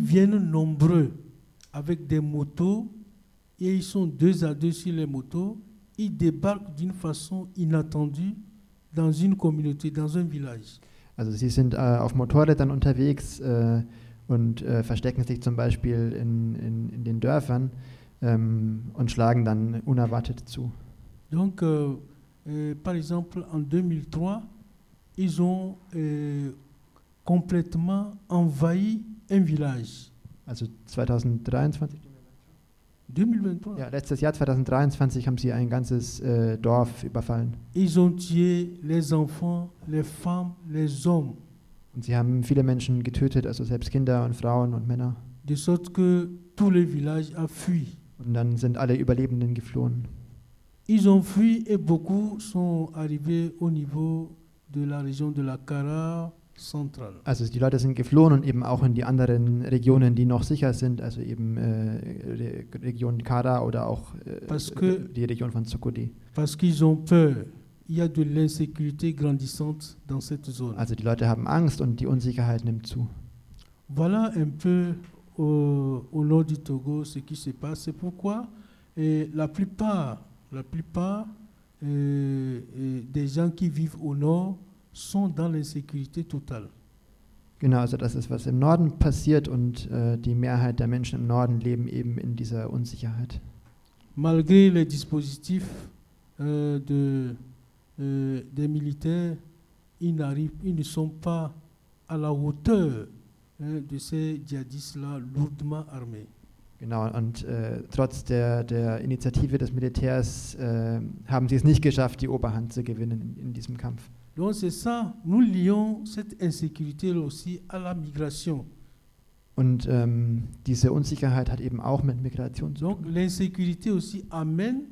viennent nombreux avec des motos et ils sont deux à deux sur les motos. Ils débarquent d'une façon inattendue dans une communauté, dans un village. Also sie sind äh, auf Motorrädern unterwegs äh, und äh, verstecken sich zum Beispiel in, in, in den Dörfern ähm, und schlagen dann unerwartet zu. Donc, euh, euh, par exemple, en 2003, ils ont euh, complètement envahi un village. Also 2023, 2023. ja, letztes Jahr 2023 haben sie ein ganzes äh, Dorf überfallen. Ils ont tué les enfants, les femmes, les hommes, Und sie haben viele Menschen getötet, also selbst Kinder und Frauen und Männer. de sorte que tout le village a fui. Und dann sind alle Überlebenden geflohen. Ils ont fui et beaucoup sont arrivés au niveau de la région de la Cara. Also die Leute sind geflohen und eben auch in die anderen Regionen, die noch sicher sind, also eben äh, Re Region Kara oder auch äh, die Region von Tsukudi. Parce qu'ils ont peur. Il y a de l'insécurité grandissante dans cette zone. Also die Leute haben Angst und die Unsicherheit nimmt zu. Voilà un peu au, au nord du Togo ce qui se passe. C'est pourquoi eh, la plupart, la plupart eh, eh, des gens qui vivent au nord sont dans l'insécurité totale. Genau, also das ist, was im Norden passiert und äh, die Mehrheit der Menschen im Norden leben eben in dieser Unsicherheit. Malgré les dispositifs euh, de, euh, des militaires, ils, n'arrivent, ils ne sont pas à la hauteur hein, de ces djihadistes-là lourdement armés. Genau, und äh, trotz der, der Initiative des Militärs äh, haben sie es nicht geschafft, die Oberhand zu gewinnen in, in diesem Kampf. Donc c'est ça, nous lions cette insécurité aussi à la migration. Und ähm, diese Unsicherheit hat eben auch mit Migration zu Donc tun. l'insécurité aussi amène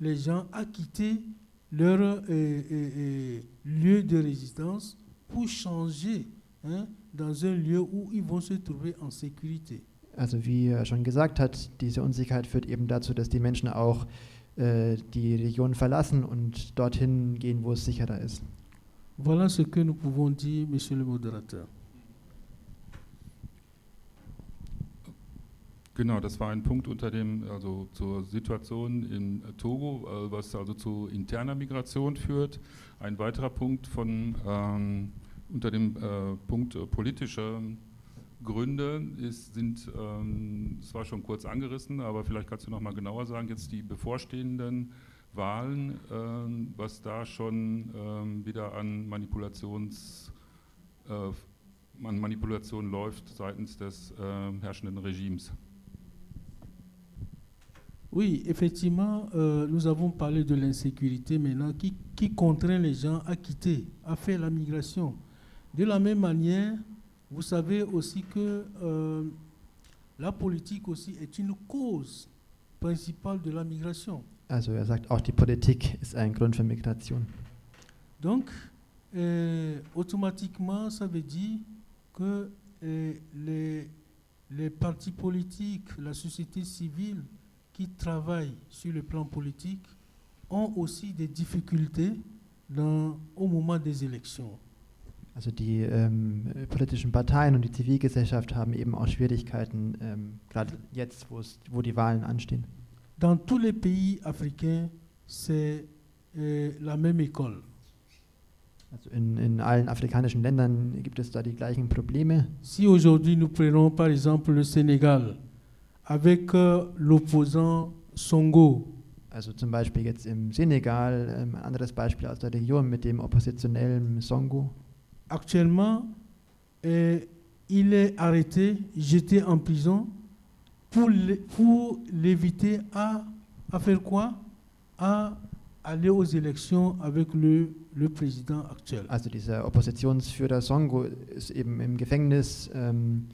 les gens à quitter leur euh, euh, euh, lieu de résidence pour changer hein, dans un lieu où ils vont se trouver en sécurité. Also wie er schon gesagt hat, diese Unsicherheit führt eben dazu, dass die Menschen auch äh, die Region verlassen und dorthin gehen, wo es sicherer ist. Voilà ce que nous pouvons dire, monsieur le modérateur. Genau, das war ein Punkt unter dem, also zur Situation in Togo, äh, was also zu interner Migration führt. Ein weiterer Punkt von ähm, unter dem äh, Punkt äh, politische Gründe ist, sind, ähm, es war schon kurz angerissen, aber vielleicht kannst du noch mal genauer sagen, jetzt die bevorstehenden Wahlen, äh, was da schon ähm, wieder an Manipulations äh, an Manipulation läuft seitens des äh, herrschenden Regimes. Oui, effectivement, euh, nous avons parlé de l'insécurité maintenant qui, qui contraint les gens à quitter, à faire la migration. De la même manière, vous savez aussi que euh, la politique aussi est une cause principale de la migration. Also er sagt, auch die Politik ist ein Grund für Migration. Donc, euh, automatiquement, ça veut dire que euh, les, les partis politiques, la société civile qui travaillent sur le plan politique ont aussi des difficultés dans, au moment des élections. Also die ähm, politischen Parteien und die Zivilgesellschaft haben eben auch Schwierigkeiten, ähm, gerade jetzt, wo die Wahlen anstehen. Dans tous les pays africains, c'est euh, la même école. Also in, in allen afrikanischen Ländern gibt es da die gleichen Probleme. Si aujourd'hui nous prenons par exemple le Sénégal avec euh, l'opposant Songo, Also zum Beispiel jetzt im Senegal, ähm, ein anderes Beispiel aus der Region mit dem oppositionellen Songo. actuellement, euh, il est arrêté, jeté en prison pour l'é- pour l'éviter à, à faire quoi? À aller aux élections avec le, le président actuel. Also dieser Oppositionsführer Songo ist eben im Gefängnis, ähm,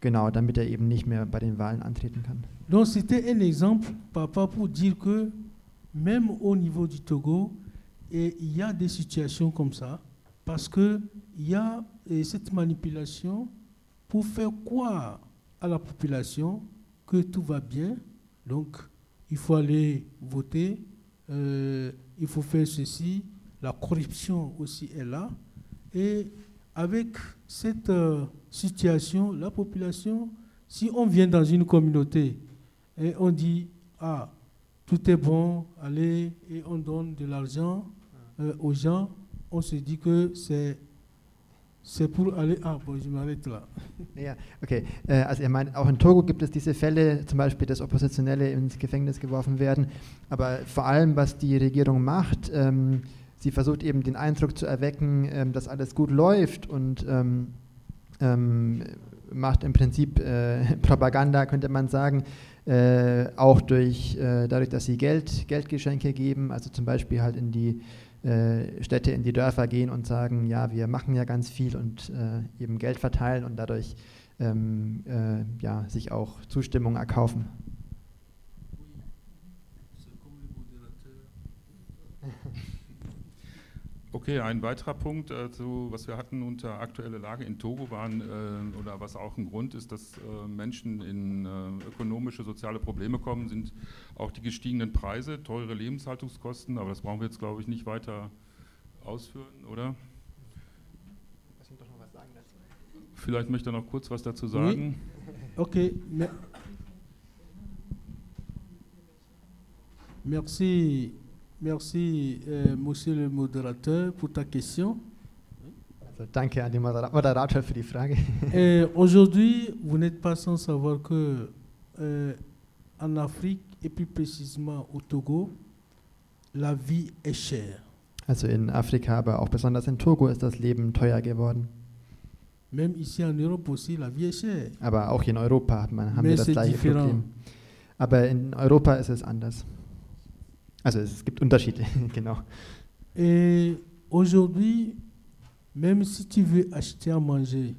genau, damit er eben nicht mehr bei den Wahlen antreten kann. Donc c'était un exemple, papa, pour dire que même au niveau du Togo, et il y a des situations comme ça, parce qu'il y a cette manipulation pour faire croire à la population que tout va bien. Donc il faut aller voter, euh, il faut faire ceci, la corruption aussi est là. Et avec cette euh, situation, la population, si on vient dans une communauté et on dit, ah, tout est bon, allez, et on donne de l'argent euh, aux gens, on se dit que c'est, c'est pour aller, ah, bon, je m'arrête là. Ja, okay. Äh, also er meint, auch in Togo gibt es diese Fälle, zum Beispiel, dass Oppositionelle ins Gefängnis geworfen werden. Aber vor allem, was die Regierung macht, ähm, sie versucht eben den Eindruck zu erwecken, ähm, dass alles gut läuft und ähm, ähm, macht im Prinzip äh, Propaganda, könnte man sagen, äh, auch durch, äh, dadurch, dass sie Geld, Geldgeschenke geben, also zum Beispiel halt in die äh, Städte, in die Dörfer gehen und sagen, ja, wir machen ja ganz viel und äh, eben Geld verteilen und dadurch ähm, äh, ja, sich auch Zustimmung erkaufen. Okay, ein weiterer Punkt, äh, zu, was wir hatten unter aktuelle Lage in Togo waren, äh, oder was auch ein Grund ist, dass äh, Menschen in äh, ökonomische, soziale Probleme kommen, sind auch die gestiegenen Preise, teure Lebenshaltungskosten, aber das brauchen wir jetzt, glaube ich, nicht weiter ausführen, oder? Vielleicht möchte er noch kurz was dazu sagen. Ok. me- Merci, merci, euh, monsieur le modérateur, pour ta question. Also danke an den Modera Moderator für die Frage. Et Aujourd'hui, vous n'êtes pas sans savoir que euh, en Afrique, et plus précisément au Togo, la vie est chère. Also in Afrika, aber auch besonders in Togo ist das Leben teuer geworden. Même ici en Europe aussi, la vie est chère. Aber auch in Europa hat man, haben wir Mais das c'est gleiche différent. Problem. Aber in Europa ist es anders. Also es gibt Unterschiede, genau. Et aujourd'hui, même si tu veux acheter à manger,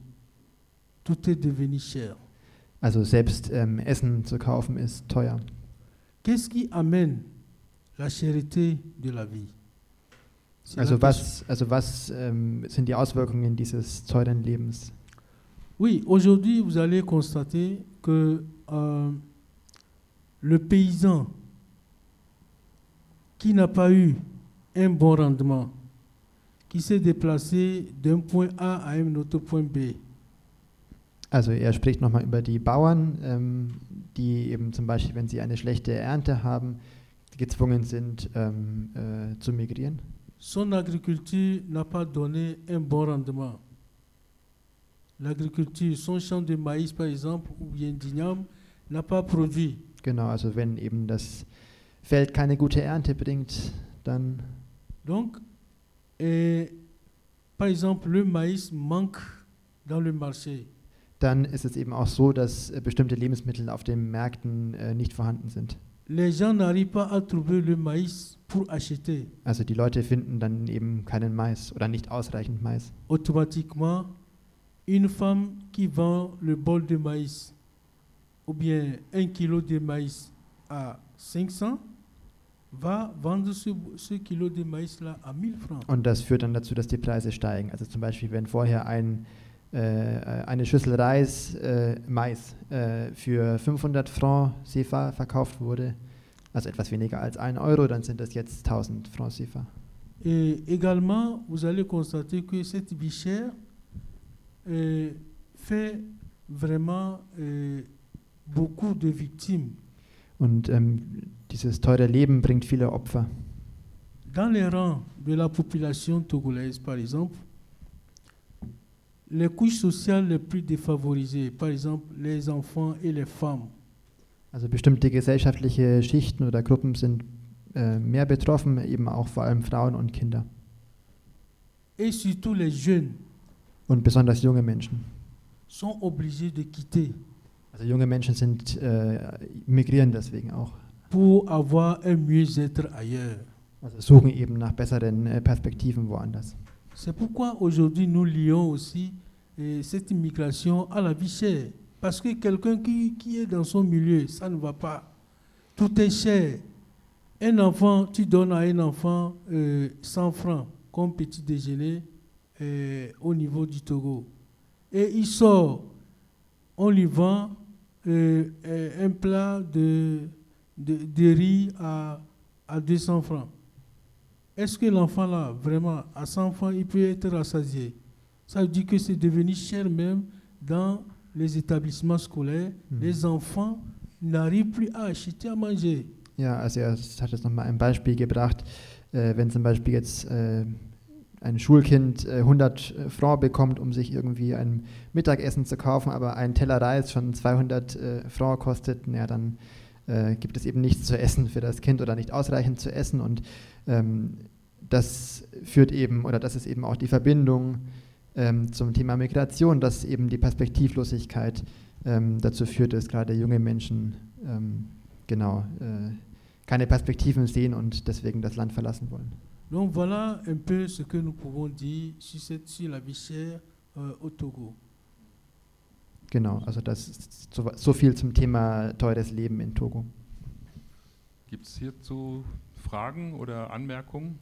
tout est devenu cher. Also selbst ähm, Essen zu kaufen ist teuer. Qu'est-ce qui amène la cherté de la vie Also was, also was ähm, sind die Auswirkungen dieses teuren Lebens? Oui, aujourd'hui, vous allez constater que euh, le paysan qui n'a pas eu un bon rendement, qui s'est déplacé d'un point A à un autre point B, Also er spricht nochmal über die Bauern, ähm, die eben zum Beispiel, wenn sie eine schlechte Ernte haben, gezwungen sind ähm, äh, zu migrieren. Son agriculture n'a pas donné un bon rendement. L'agriculture, son champ de maïs par exemple, ou bien d'igname, n'a pas produit. Genau, also wenn eben das Feld keine gute Ernte bringt, dann Donc, et, par exemple, le maïs manque dans le marché. dann ist es eben auch so, dass äh, bestimmte Lebensmittel auf den Märkten äh, nicht vorhanden sind. Les gens n'arrivent pas à trouver le maïs pour acheter. Also die Leute finden dann eben keinen Mais oder nicht ausreichend Mais. Automatiquement, une femme qui vend le bol de maïs ou bien un kilo de maïs à 500 va vendre ce, ce kilo de maïs-là à 1000 francs. Und das führt dann dazu, dass die Preise steigen. Also zum Beispiel, wenn vorher ein, äh, eine Schüssel Reis, äh, Mais äh, für 500 Francs CFA verkauft wurde, also etwas weniger als 1 Euro, dann sind das jetzt 1000 Francs CFA. Et également, vous allez constater que cette vie chère euh, fait vraiment euh, beaucoup de victimes. Und ähm, dieses teure Leben bringt viele Opfer. Dans les rangs de la population togolaise, par exemple, les couches sociales les plus défavorisées, par exemple les enfants et les femmes, Also bestimmte gesellschaftliche Schichten oder Gruppen sind äh, mehr betroffen, eben auch vor allem Frauen und Kinder. et surtout les jeunes, Und besonders junge Menschen. sont obligés de quitter Also junge Menschen sind, äh, migrieren deswegen auch. Pour avoir un mieux-être ailleurs. Also suchen eben nach besseren Perspektiven woanders. C'est pourquoi aujourd'hui nous lions aussi eh, cette immigration à la vie chère. Parce que quelqu'un qui, qui est dans son milieu, ça ne va pas. Tout est cher. Un enfant, tu donnes à un enfant euh, 100 francs comme petit déjeuner euh, au niveau du Togo. Et il sort, on lui vend euh, euh, un plat de, de, de riz à, à 200 francs. Est-ce que l'enfant là, vraiment, à 100 francs, il peut être rassasié Ça veut dire que c'est devenu cher même dans les établissements scolaires. Mhm. Les enfants n'arrivent plus à acheter à manger. Ja, also er hat jetzt nochmal ein Beispiel gebracht, äh, wenn zum Beispiel jetzt äh, ein Schulkind äh, 100 Francs bekommt, um sich irgendwie ein Mittagessen zu kaufen, aber ein Teller Reis schon 200 äh, Francs kostet, ja, dann äh, gibt es eben nichts zu essen für das Kind oder nicht ausreichend zu essen und ähm, das führt eben, oder das ist eben auch die Verbindung ähm, zum Thema Migration, dass eben die Perspektivlosigkeit ähm, dazu führt, dass gerade junge Menschen ähm, genau äh, keine Perspektiven sehen und deswegen das Land verlassen wollen. Donc voilà un peu ce que nous pouvons dire sur, cette, sur la vie chère euh, au Togo. Genau, also das ist so, so viel zum Thema teures Leben in Togo. Gibt es hierzu Fragen oder Anmerkungen?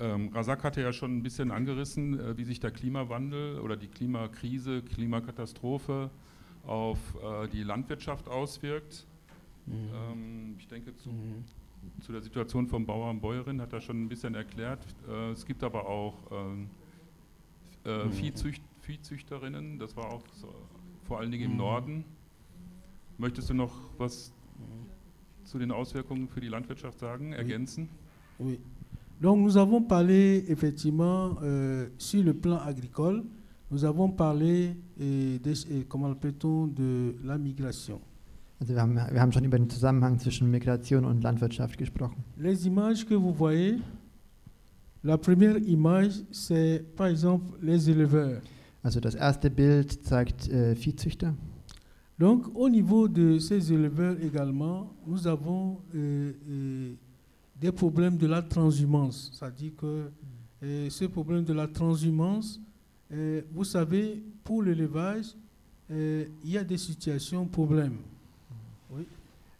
Ähm, Razak hatte ja schon ein bisschen angerissen, äh, wie sich der Klimawandel oder die Klimakrise, Klimakatastrophe auf äh, die Landwirtschaft auswirkt. Ähm, ich denke, zu, zu der Situation von Bauer und Bäuerin hat er schon ein bisschen erklärt. Äh, es gibt aber auch ähm, äh, Mhm. Viehzücht, Viehzüchterinnen, das war auch so, vor allen Dingen im Mhm. Norden. Möchtest du noch was zu den Auswirkungen für die Landwirtschaft sagen, ergänzen? Oui. Donc nous avons parlé effectivement euh, sur le plan agricole, nous avons parlé euh, des- euh, comment appelle-t-on de la migration. Also wir haben, wir haben schon über den Zusammenhang zwischen Migration und Landwirtschaft gesprochen. Les images que vous voyez, la première image, c'est par exemple les éleveurs. Also das erste Bild zeigt äh, Viehzüchter. Donc au niveau de ces éleveurs également, nous avons euh, euh, des problèmes de la transhumance. C'est-à-dire que euh, ce problème de la transhumance, euh, vous savez, pour l'élevage, il y a des situations problèmes.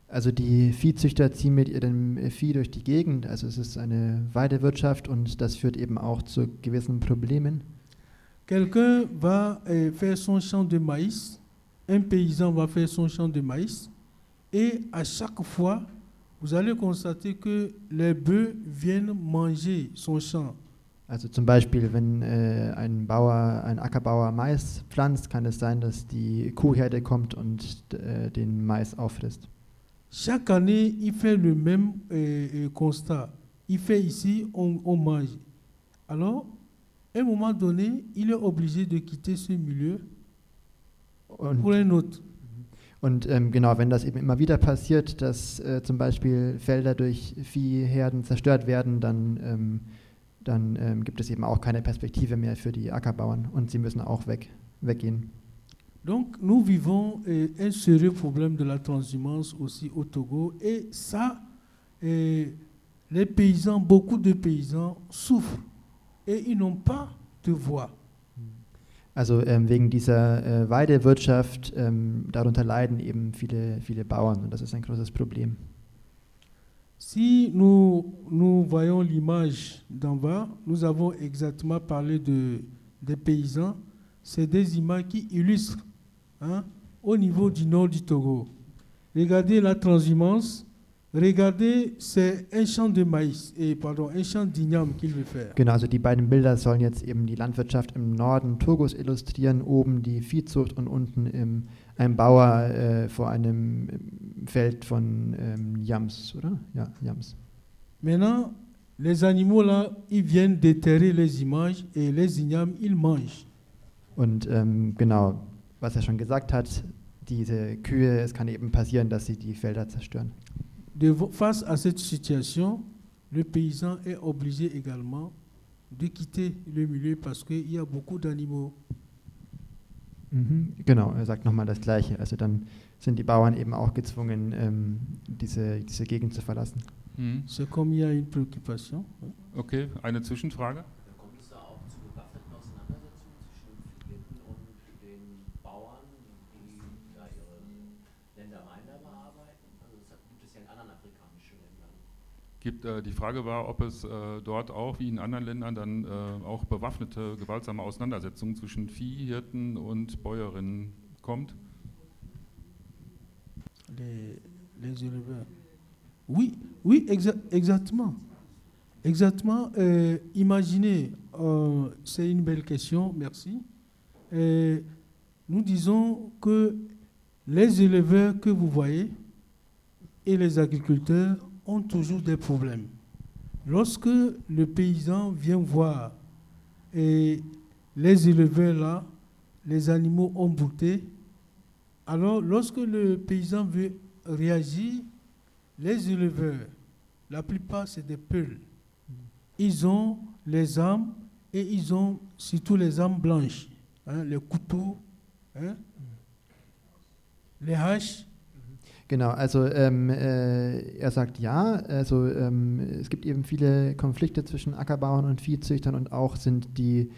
Also die Viehzüchter ziehen mit ihrem äh, Vieh durch die Gegend. Also es ist eine Weidewirtschaft und das führt eben auch zu gewissen Problemen. Quelqu'un va euh, faire son champ de maïs, un paysan va faire son champ de maïs, et à chaque fois, vous allez constater que les bœufs viennent manger son champ. Also zum Beispiel, wenn äh, ein Bauer, ein Ackerbauer Mais pflanzt, kann es sein, dass die Kuhherde kommt und äh, den Mais auffrisst. Chaque année, il fait le même euh, euh, constat. Il fait ici, on, on mange. Alors, à un moment donné, il est obligé de quitter ce milieu Und, pour un autre. und ähm, genau, wenn das eben immer wieder passiert, dass äh, zum Beispiel Felder durch Viehherden zerstört werden, dann, ähm, dann ähm, gibt es eben auch keine Perspektive mehr für die Ackerbauern und sie müssen auch weg, weggehen. Donc, nous vivons euh, un sérieux problème de la transhumance aussi au Togo. Et ça, euh, les paysans, beaucoup de paysans souffrent. Et ils n'ont pas de voix. Also ähm, wegen dieser äh, Weidewirtschaft, ähm, darunter leiden eben viele, viele Bauern und das ist ein großes Problem. Si nous, nous voyons l'image d'en bas, nous avons exactement parlé de, des paysans. C'est des images qui illustrent hein, au niveau du nord du Togo. Regardez la transhumance. Regardez, c'est un champ de maïs, et pardon, un champ d'igname qu'il veut faire. Genau, also die beiden Bilder sollen jetzt eben die Landwirtschaft im Norden Togos illustrieren, oben die Viehzucht und unten im, ein Bauer äh, vor einem Feld von ähm, Yams, oder? Ja, Yams. Maintenant, les animaux là, ils viennent déterrer les images et les ignames, ils mangent. Und ähm, genau, was er schon gesagt hat, diese Kühe, es kann eben passieren, dass sie die Felder zerstören. De, face à cette situation, le paysan est obligé également de quitter le milieu parce qu'il y a beaucoup d'animaux. Mhm, genau, er sagt nochmal das Gleiche. Also dann sind die Bauern eben auch gezwungen, ähm, diese, diese Gegend zu verlassen. Mhm. C'est comme il y a une préoccupation. hein. Okay, eine Zwischenfrage. Gibt, äh, die Frage war, ob es äh, dort auch, wie in anderen Ländern, dann äh, auch bewaffnete, gewaltsame Auseinandersetzungen zwischen Viehhirten und Bäuerinnen kommt? Les. Oui, oui, exa- exactement. Exactement. Euh, imaginez, euh, c'est une belle question, merci. Euh, nous disons que les éleveurs que vous voyez et les agriculteurs ont toujours des problèmes. Lorsque le paysan vient voir et les éleveurs là, les animaux ont bouté, alors lorsque le paysan veut réagir, les éleveurs, la plupart c'est des peuls, ils ont les armes et ils ont surtout les armes blanches, hein, les couteaux, hein, les haches. Genau, also ähm, äh, er sagt ja, also ähm, es gibt eben viele Konflikte zwischen Ackerbauern und Viehzüchtern und auch sind die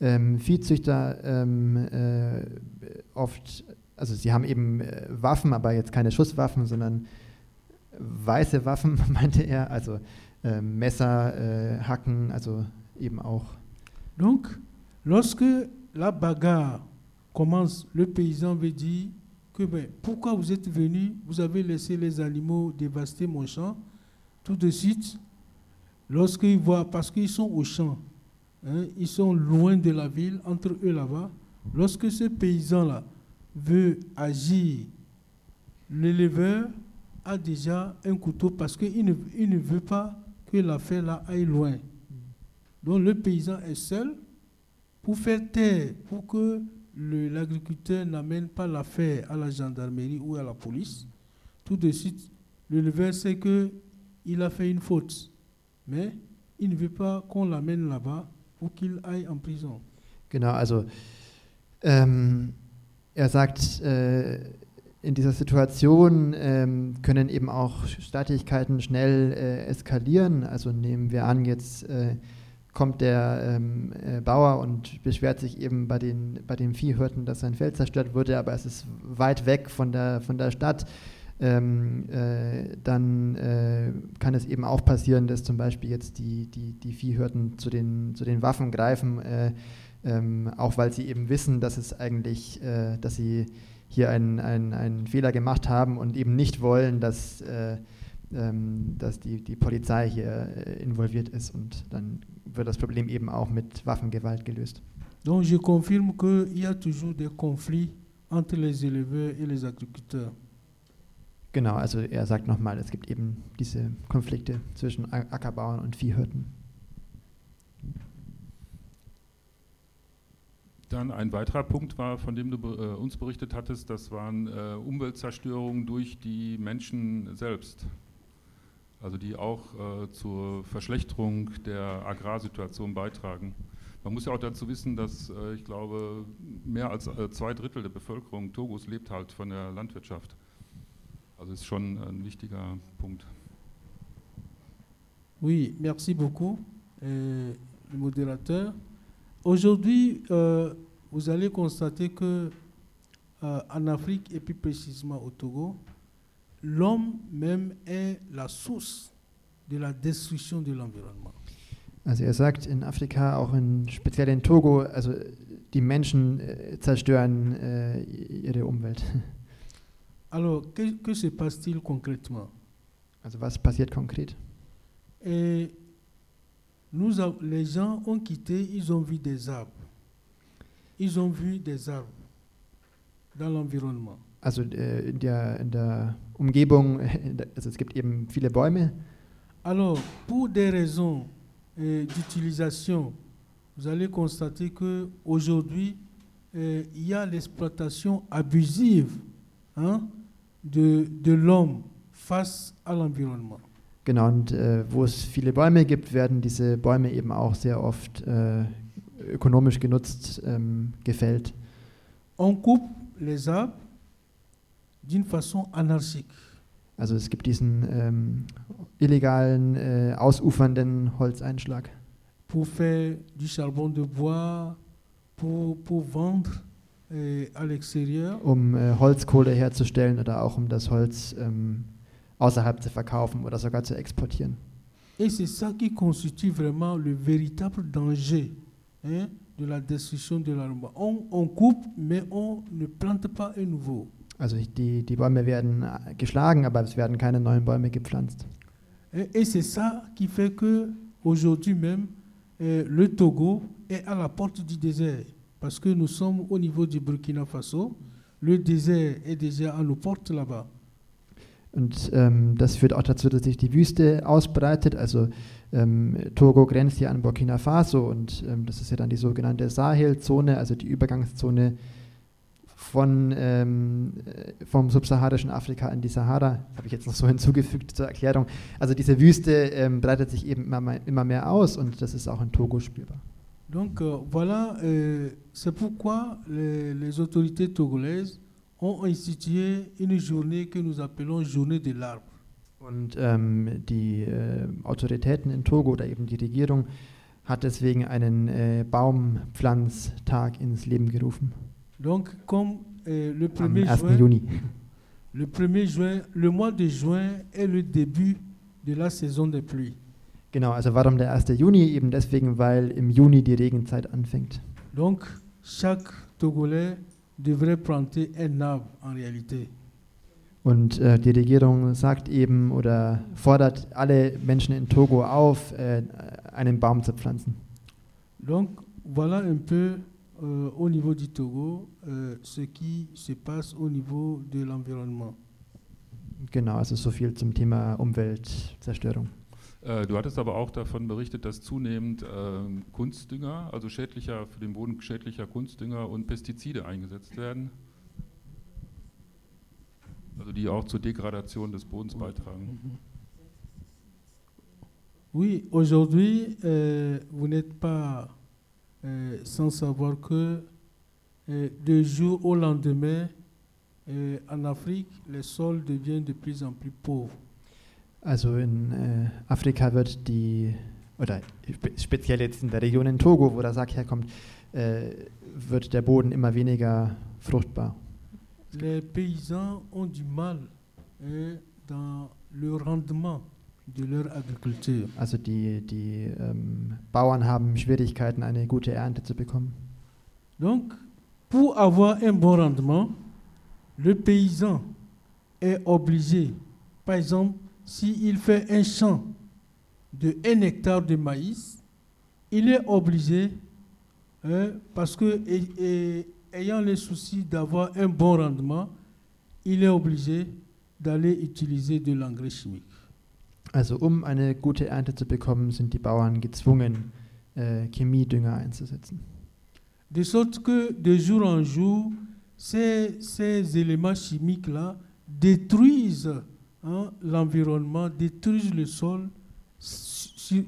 ähm, Viehzüchter ähm, äh, oft, also sie haben eben äh, Waffen, aber jetzt keine Schusswaffen, sondern weiße Waffen, meinte er, also ähm, Messer, äh, Hacken, also eben auch. Donc, lorsque la bagarre commence, le paysan veut dire que ben, pourquoi vous êtes venu, vous avez laissé les animaux dévaster mon champ. Tout de suite, lorsqu'ils voient, parce qu'ils sont au champ, hein, ils sont loin de la ville, entre eux là-bas, lorsque ce paysan-là veut agir, l'éleveur a déjà un couteau parce qu'il ne, il ne veut pas que l'affaire là aille loin. Donc le paysan est seul pour faire taire, pour que l'agriculteur n'amène pas l'affaire à la gendarmerie ou à la police. Tout de suite, l'éleveur sait qu'il a fait une faute. Mais il ne veut pas qu'on l'amène là-bas pour qu'il aille en prison. Genau, also ähm, er sagt, äh, in dieser Situation ähm, können eben auch Streitigkeiten schnell äh, eskalieren. Also nehmen wir an, jetzt äh, kommt der ähm, äh, Bauer und beschwert sich eben bei den, bei den Viehhirten, dass sein Feld zerstört wurde, aber es ist weit weg von der, von der Stadt. Ähm, äh, dann äh, kann es eben auch passieren, dass zum Beispiel jetzt die, die, die Viehhirten zu den, zu den Waffen greifen, äh, ähm, auch weil sie eben wissen, dass es eigentlich, äh, dass sie hier einen, einen, Fehler gemacht haben und eben nicht wollen, dass, äh, ähm, dass die, die Polizei hier involviert ist und dann wird das Problem eben auch mit Waffengewalt gelöst. Donc je confirme qu'il y a toujours des conflits entre les éleveurs et les agriculteurs. Genau, also er sagt nochmal, es gibt eben diese Konflikte zwischen Ackerbauern und Viehhirten. Dann ein weiterer Punkt war, von dem du äh, uns berichtet hattest, das waren äh, Umweltzerstörungen durch die Menschen selbst. Also die auch äh, zur Verschlechterung der Agrarsituation beitragen. Man muss ja auch dazu wissen, dass äh, ich glaube, mehr als äh, zwei Drittel der Bevölkerung Togos lebt halt von der Landwirtschaft. Also ist schon ein wichtiger Punkt. Oui, merci beaucoup, euh, le modérateur. Aujourd'hui, euh, vous allez constater que euh, en Afrique et plus précisément au Togo, l'homme même est la source de la destruction de l'environnement. Also er sagt in Afrika, auch in, speziell in Togo, also die Menschen äh, zerstören äh, ihre Umwelt. Alors, que, que se passe-t-il concrètement? Also was passiert konkret? Et nous, a- les gens ont quitté, ils ont vu des arbres. Ils ont vu des arbres dans l'environnement. Also äh, in, der, in der Umgebung, also es gibt eben viele Bäume Alors, pour des raisons euh, d'utilisation, vous allez constater que aujourd'hui, euh, il y a l'exploitation abusive hein, de, de l'homme face à l'environnement. Genau, und äh, wo es viele Bäume gibt, werden diese Bäume eben auch sehr oft äh, ökonomisch genutzt, ähm, gefällt. On coupe les arbres d'une façon anarchique. Also es gibt diesen ähm, illegalen, äh, ausufernden Holzeinschlag. pour faire du charbon de bois, pour, pour vendre euh, à l'extérieur. um äh, Holzkohle herzustellen oder auch um das Holz ähm, außerhalb zu verkaufen oder sogar zu exportieren. Et c'est ça qui constitue vraiment le véritable danger hein, de la destruction de l'environnement. On, on coupe, mais on ne plante pas un nouveau. Also die, die Bäume werden äh, geschlagen, aber es werden keine neuen Bäume gepflanzt. Et, c'est ça qui fait que aujourd'hui même, euh, le Togo est à la porte du désert. Parce que nous sommes au niveau du Burkina Faso. Le désert est déjà à nos portes là-bas. Und ähm, das führt auch dazu, dass sich die Wüste ausbreitet. Also ähm, Togo grenzt hier an Burkina Faso und ähm, das ist ja dann die sogenannte Sahelzone, also die Übergangszone von, ähm, äh, vom subsaharischen Afrika in die Sahara. Habe ich jetzt noch so hinzugefügt zur Erklärung. Also diese Wüste ähm, breitet sich eben immer, mehr- immer mehr aus und das ist auch in Togo spürbar. Donc euh, voilà, euh, c'est pourquoi les, les autorités togolaises ont institué une journée que nous appelons Journée de l'arbre. Und ähm, die äh, Autoritäten in Togo oder eben die Regierung hat deswegen einen äh, Baumpflanztag ins Leben gerufen. Donc comme euh, le, Am 1er 1. juin, Juni. le 1er juin, le mois de juin est le début de la saison des pluies. Genau, also warum der 1. Juni? Eben deswegen, weil im Juni die Regenzeit anfängt. Donc chaque Togolais devrait planter un arbre en réalité. Und äh, die Regierung sagt eben oder fordert alle Menschen in Togo auf, äh, einen Baum zu pflanzen. Donc voilà un peu euh, au niveau du Togo euh, ce qui se passe au niveau de l'environnement. Genau, also so viel zum Thema Umweltzerstörung. Äh, Du hattest aber auch davon berichtet, dass zunehmend ähm, Kunstdünger, also schädlicher für den Boden schädlicher Kunstdünger und Pestizide eingesetzt werden. Also die auch zur Degradation des Bodens beitragen. Oui, aujourd'hui, euh, vous n'êtes pas euh, sans savoir que euh, de jour au lendemain, euh, en Afrique, les sols deviennent de plus en plus pauvres. Also in äh, Afrika wird die, oder spe speziell jetzt in der Region in Togo, wo der Sack herkommt, äh, wird der Boden immer weniger fruchtbar. Les paysans ont du mal hein, dans le rendement de leur agriculture. Also die, die ähm, Bauern haben Schwierigkeiten, eine gute Ernte zu bekommen. Donc, pour avoir un bon rendement, le paysan est obligé, par exemple, s'il fait un champ de 1 hectare de maïs, il est obligé, hein, parce que et- et ayant le souci d'avoir un bon rendement, il est obligé d'aller utiliser de l'engrais chimique. Also um eine gute Ernte zu bekommen, sind die Bauern gezwungen, äh, Chemiedünger einzusetzen. De sorte que de jour en jour, ces, ces éléments chimiques-là détruisent hein, l'environnement, détruisent le sol, su- su-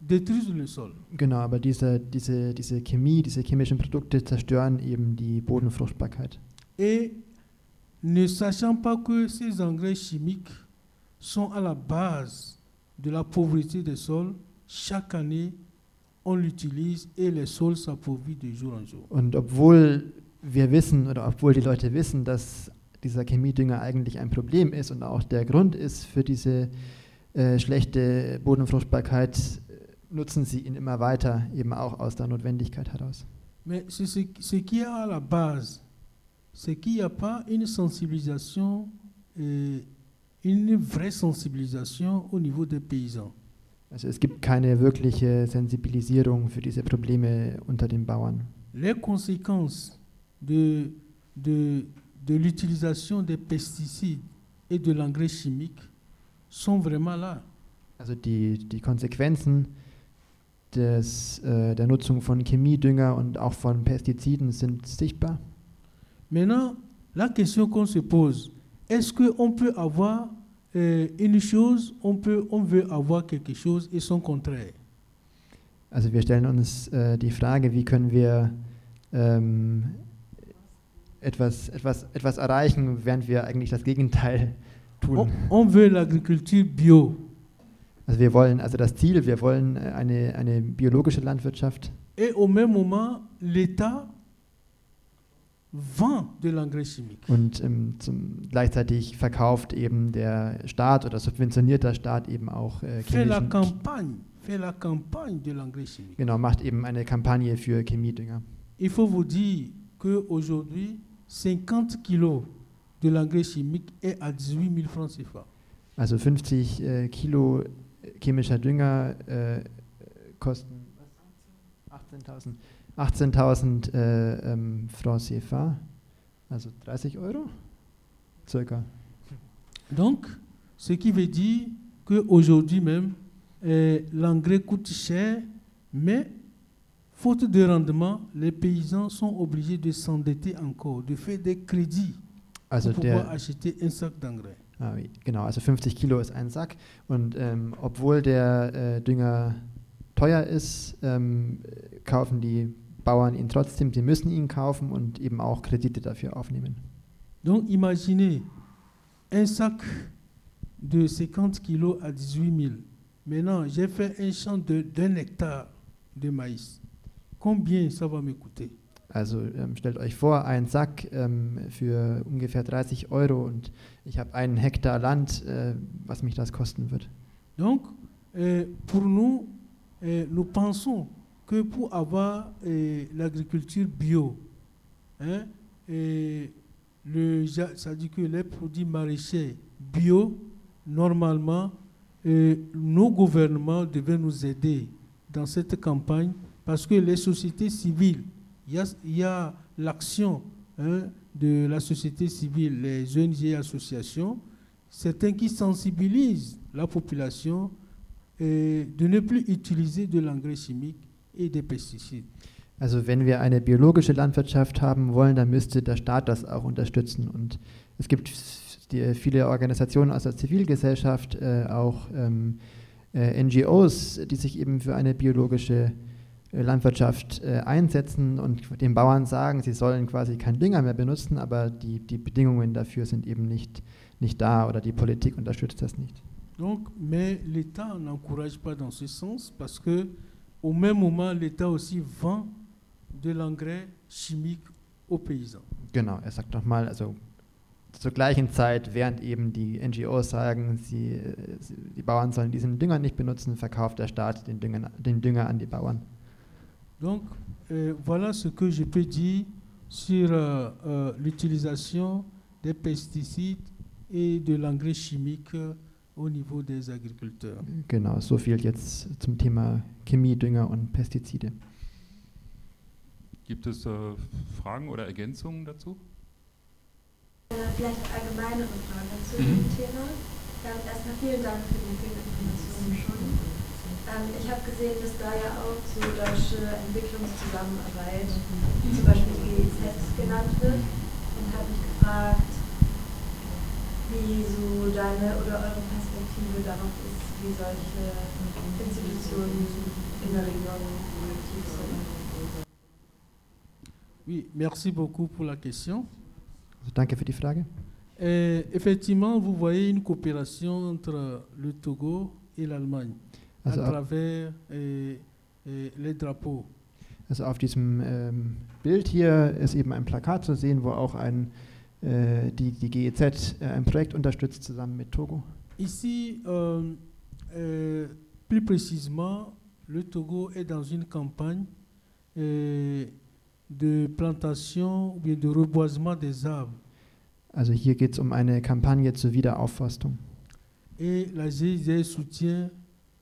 détruisent le sol. Genau, aber diese, diese, diese Chemie, diese chemischen Produkte zerstören eben die Bodenfruchtbarkeit. Et ne sachant pas que ces engrais chimiques sont à la base de la pauvreté des sols, chaque année, on l'utilise et les sols s'appauvrissent de jour en jour. Und obwohl wir wissen oder obwohl die Leute wissen, dass dieser Chemiedünger eigentlich ein Problem ist und auch der Grund ist für diese äh, schlechte Bodenfruchtbarkeit, nutzen sie ihn immer weiter, eben auch aus der Notwendigkeit heraus. Mais ce, ce qui est à la base, c'est qu'il n'y a pas une sensibilisation, euh, une vraie sensibilisation au niveau des paysans. Also es gibt keine wirkliche Sensibilisierung für diese Probleme unter den Bauern. Les conséquences de, de, de l'utilisation des pesticides et de l'engrais chimique sont vraiment là. Also die, die Konsequenzen des, äh, der Nutzung von Chemiedünger und auch von Pestiziden sind sichtbar. Maintenant, la question qu'on se pose, est-ce qu'on peut avoir euh, une chose, on, peut, on veut avoir quelque chose et son contraire Also wir stellen uns äh, die Frage, wie können wir ähm, etwas, etwas, etwas erreichen, während wir eigentlich das Gegenteil on, tun. on veut l'agriculture bio. Also wir wollen, also das Ziel, wir wollen eine, eine biologische Landwirtschaft Et au même moment, l'État vend de l'engrais chimique. Und ähm, zum, gleichzeitig verkauft eben der Staat oder subventioniert der Staat eben auch äh, chemischen, genau, macht eben eine Kampagne für Chemiedünger. Il faut vous dire qu'aujourd'hui, 50 kilos de l'engrais chimique est à 18 000 francs CFA. Also 50 äh, Kilo chemischer Dünger äh, kosten 18.000 18.000 äh, ähm, Francs CFA, also 30 Euro circa. Donc, ce qui veut dire qu'aujourd'hui même, euh, l'engrais coûte cher, mais faute de rendement, les paysans sont obligés de s'endetter encore, de faire des crédits Also pour pouvoir acheter un sac d'engrais. ah, wie- genau, also 50 Kilo ist ein Sack und ähm, obwohl der äh, Dünger teuer ist, ähm, äh, kaufen die Bauern ihn trotzdem. Sie müssen ihn kaufen und eben auch Kredite dafür aufnehmen. Donc, imaginez un sac de 50 kilos à 18 000. Maintenant, j'ai fait un champ de- d'un hectare de maïs. Combien ça va me coûter Also ähm, stellt euch vor, ein Sack ähm, für ungefähr 30 Euro und ich habe einen Hektar Land, äh, was mich das kosten wird. Donc, euh, pour nous, nous pensons que pour avoir l'agriculture bio, hein, et le, ça dit que les produits maraîchers bio, normalement, nos gouvernements devaient nous aider dans cette campagne parce que les sociétés civiles, il y a, l'action hein, de la société civile, les ONG associations, certains qui sensibilisent la population de ne plus utiliser de l'engrais chimique et des pesticides. Also wenn wir eine biologische Landwirtschaft haben wollen, dann müsste der Staat das auch unterstützen. Und es gibt viele Organisationen aus der Zivilgesellschaft, äh, auch ähm, äh, NGOs, die sich eben für eine biologische äh, Landwirtschaft äh, einsetzen und den Bauern sagen, sie sollen quasi keinen Dünger mehr benutzen, aber die, die Bedingungen dafür sind eben nicht, nicht da oder die Politik unterstützt das nicht. Donc, mais l'État n'encourage pas dans ce sens parce que au même moment, l'État aussi vend de l'engrais chimique aux paysans. Genau, er sagt nochmal, also zur gleichen Zeit, während eben die NGOs sagen, sie, die Bauern sollen diesen Dünger nicht benutzen, verkauft der Staat den Dünger, den Dünger an die Bauern. Donc, euh, voilà ce que je peux dire sur euh, euh, l'utilisation des pesticides et de l'engrais chimique au niveau des agriculteurs. Genau, so viel jetzt zum Thema Chemie, Dünger und Pestizide. Gibt es äh, Fragen oder Ergänzungen dazu? Äh, vielleicht allgemeinere Frage zu Mhm. dem Thema. Ähm, erstmal vielen Dank für die vielen Informationen schon. Ähm, ich habe gesehen, dass da ja auch so deutsche Entwicklungszusammenarbeit, zum Beispiel die GEZ genannt wird und habe mich gefragt, wie so deine oder eure Perspektive darauf ist, wie solche Institutionen in der Region aktiv sind. Oui, merci beaucoup pour la question. Also danke für die Frage. Euh, effectivement, vous voyez une coopération entre le Togo et l'Allemagne Also, à auf, travers euh, euh, les drapeaux. also auf diesem ähm, Bild hier ist eben ein Plakat zu sehen, wo auch ein, äh, die, die GEZ äh, ein Projekt unterstützt zusammen mit Togo. Ici, euh, euh, plus précisément, le Togo est dans une campagne euh, de plantation ou bien de reboisement des arbres. Also hier geht es um eine Kampagne zur Wiederaufforstung. Et la GIZ soutient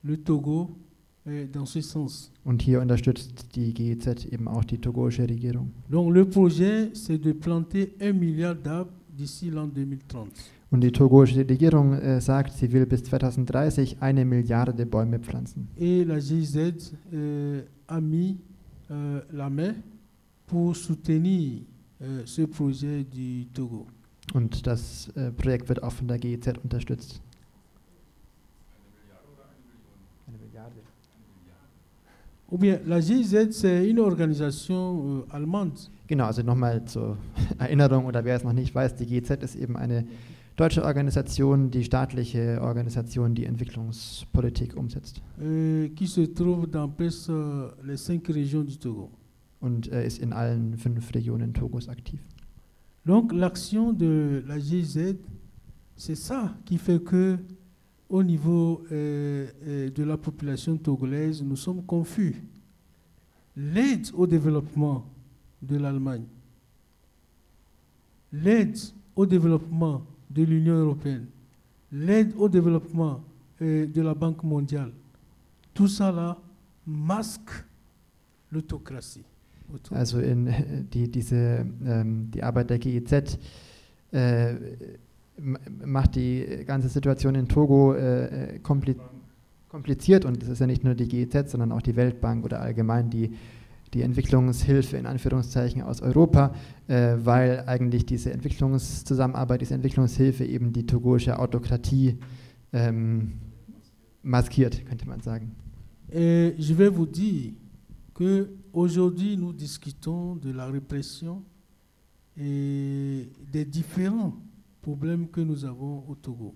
le Togo dans ce sens. Und hier unterstützt die GEZ eben auch die togoische Regierung. Donc le projet, c'est de planter un milliard d'arbres d'ici l'an 2030. Und die togoische Regierung äh, sagt, sie will bis 2030 eine Milliarde Bäume pflanzen. Et la GIZ euh, a mis euh, la main pour soutenir euh, ce projet du Togo. Und das äh, Projekt wird auch von der GEZ unterstützt. Eine Milliarde. Ou bien la GIZ, c'est une organisation euh, allemande. Genau, also nochmal zur Erinnerung oder wer es noch nicht weiß, die GEZ ist eben eine deutsche Organisation, die staatliche Organisation, die Entwicklungspolitik umsetzt euh, qui se trouve dans presque euh, les cinq régions du Togo. und äh, ist in allen fünf Regionen Togos aktiv. Donc l'action de la GIZ, c'est ça qui fait que au niveau euh, euh, de la population togolaise, nous sommes confus. L'aide au développement de l'Allemagne, l'aide au développement de l'Union européenne, l'aide au développement euh, de la Banque mondiale, tout ça là masque l'autocratie. Also in, äh, die, diese, ähm, die Arbeit der GEZ äh, m- macht die ganze Situation in Togo äh, äh, kompli kompliziert und es ist ja nicht nur die GEZ, sondern auch die Weltbank oder allgemein die, die Entwicklungshilfe in Anführungszeichen aus Europa, äh, weil eigentlich diese Entwicklungszusammenarbeit, diese Entwicklungshilfe eben die togoische Autokratie ähm, maskiert, könnte man sagen. Et je vais vous dire que aujourd'hui nous discutons de la répression et des différents problèmes que nous avons au Togo.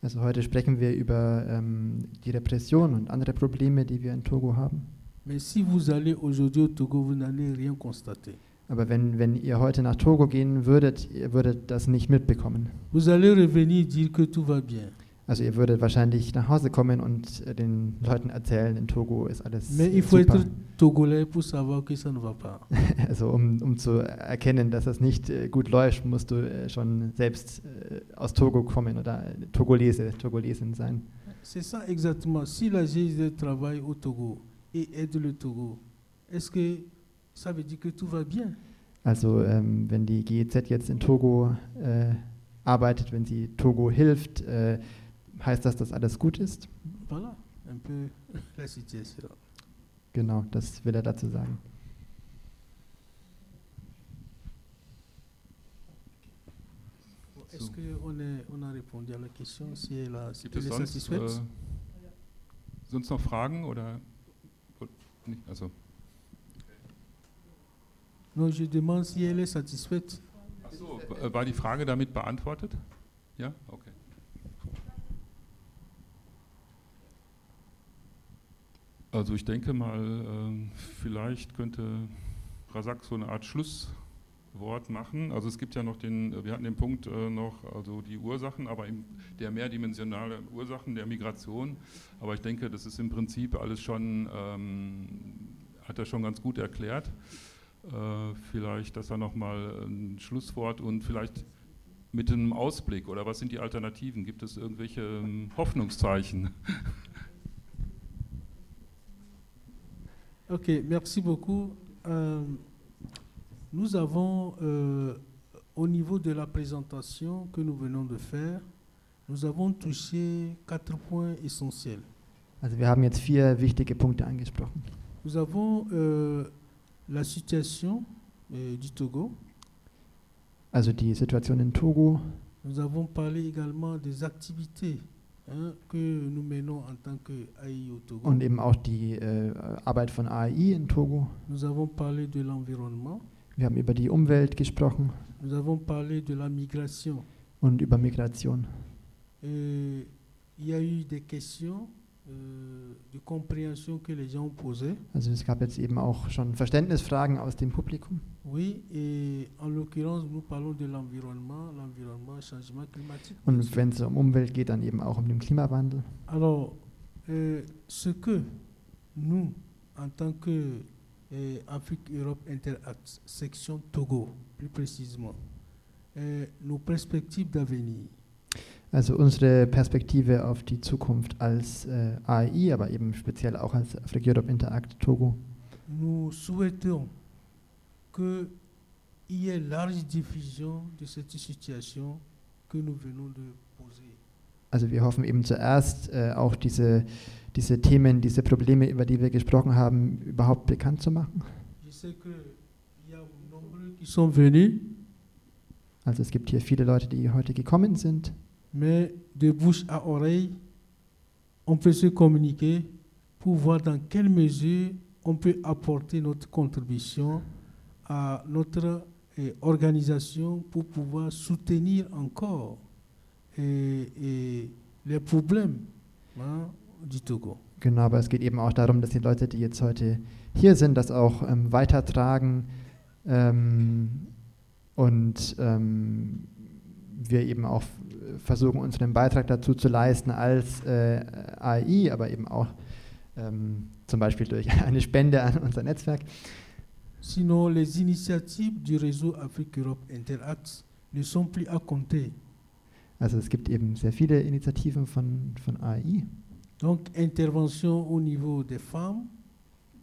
Also heute sprechen wir über ähm, die Repression und andere Probleme, die wir in Togo haben. Mais si vous allez aujourd'hui au Togo, vous n'allez rien constater. Aber wenn, wenn ihr heute nach Togo gehen würdet, ihr würdet das nicht mitbekommen. Vous allez revenir dire que tout va bien. Also ihr würdet wahrscheinlich nach Hause kommen und äh, den Leuten erzählen, in Togo ist alles Mais il faut super. être togolais pour savoir que ça ne va pas. Also um, um zu erkennen, dass das nicht äh, gut läuft, musst du äh, schon selbst aus Togo kommen oder Togolese, Togolesin sein. C'est ça exactement. Si la GIZ travaille au Togo et aide le Togo, est-ce que ça veut dire que tout va bien Also ähm, wenn die GEZ jetzt in Togo arbeitet, wenn sie Togo hilft, heißt das, dass alles gut ist? Voilà un peu la situation. Genau, das will er dazu sagen. Est-ce So. qu'on on a répondu à la question si elle, a, si Gibt es est sonst, satisfaite äh, sonst noch Fragen oder nicht? Also, Non, je demande si elle est satisfaite. ach so, w- war die Frage damit beantwortet? Ja, okay. Also ich denke mal, ähm, vielleicht könnte Rasak so eine Art Schlusswort machen. Also es gibt ja noch den, wir hatten den Punkt äh, noch, also die Ursachen, aber der mehrdimensionale Ursachen der Migration. Aber ich denke, das ist im Prinzip alles schon, ähm, hat er schon ganz gut erklärt. Äh, vielleicht, dass er nochmal ein Schlusswort und vielleicht mit einem Ausblick oder was sind die Alternativen? Gibt es irgendwelche ähm, Hoffnungszeichen? Ok, merci beaucoup. Euh, nous avons, euh, au niveau de la présentation que nous venons de faire, nous avons touché quatre points essentiels. Also wir haben jetzt vier wichtige Punkte angesprochen. Nous avons euh, la situation du Togo. Also die Situation in Togo, Nous avons parlé également des activités und eben auch die äh, Arbeit von AI in Togo. Nous avons parlé de l'environnement. Wir haben über die Umwelt gesprochen Nous avons parlé de la migration. und über Migration. Et il y a eu des questions euh, de compréhension que les gens ont posées. Also es gab jetzt eben auch schon Verständnisfragen aus dem Publikum. Oui, et en l'occurrence, nous parlons de l'environnement, l'environnement, changement climatique. bien Und sûr. wenn es um Umwelt geht, dann eben auch um den Klimawandel. Alors, euh, ce que nous, en tant que euh, Afrique-Europe Interact, section Togo, plus précisément, euh, nos perspectives d'avenir, Also unsere Perspektive auf die Zukunft als äh, AI, aber eben speziell auch als Africa Europe Interact Togo. nous souhaitons qu'il y ait large diffusion de cette situation que nous venons de poser. Also wir hoffen eben zuerst äh, auch diese, diese Themen, diese Probleme, über die wir gesprochen haben, überhaupt bekannt zu machen. Je sais qu'il y a nombreux qui sont venus, Also es gibt hier viele Leute, die heute gekommen sind. Mais de bouche à oreille, on peut se communiquer pour voir dans quelle mesure on peut apporter notre contribution à notre eh, organisation pour pouvoir soutenir encore eh, eh, les problèmes hein, du Togo. Genau, aber es geht eben auch darum, dass die Leute, die jetzt heute hier sind, das auch ähm, weitertragen ähm, und ähm, wir eben auch f- versuchen, unseren Beitrag dazu zu leisten als äh, AI, aber eben auch ähm, zum Beispiel durch eine Spende an unser Netzwerk. Sinon, les initiatives du réseau Afrique-Europe Interact ne sont plus à compter. Also es gibt eben sehr viele Initiativen von, von AI Donc, intervention au niveau des femmes,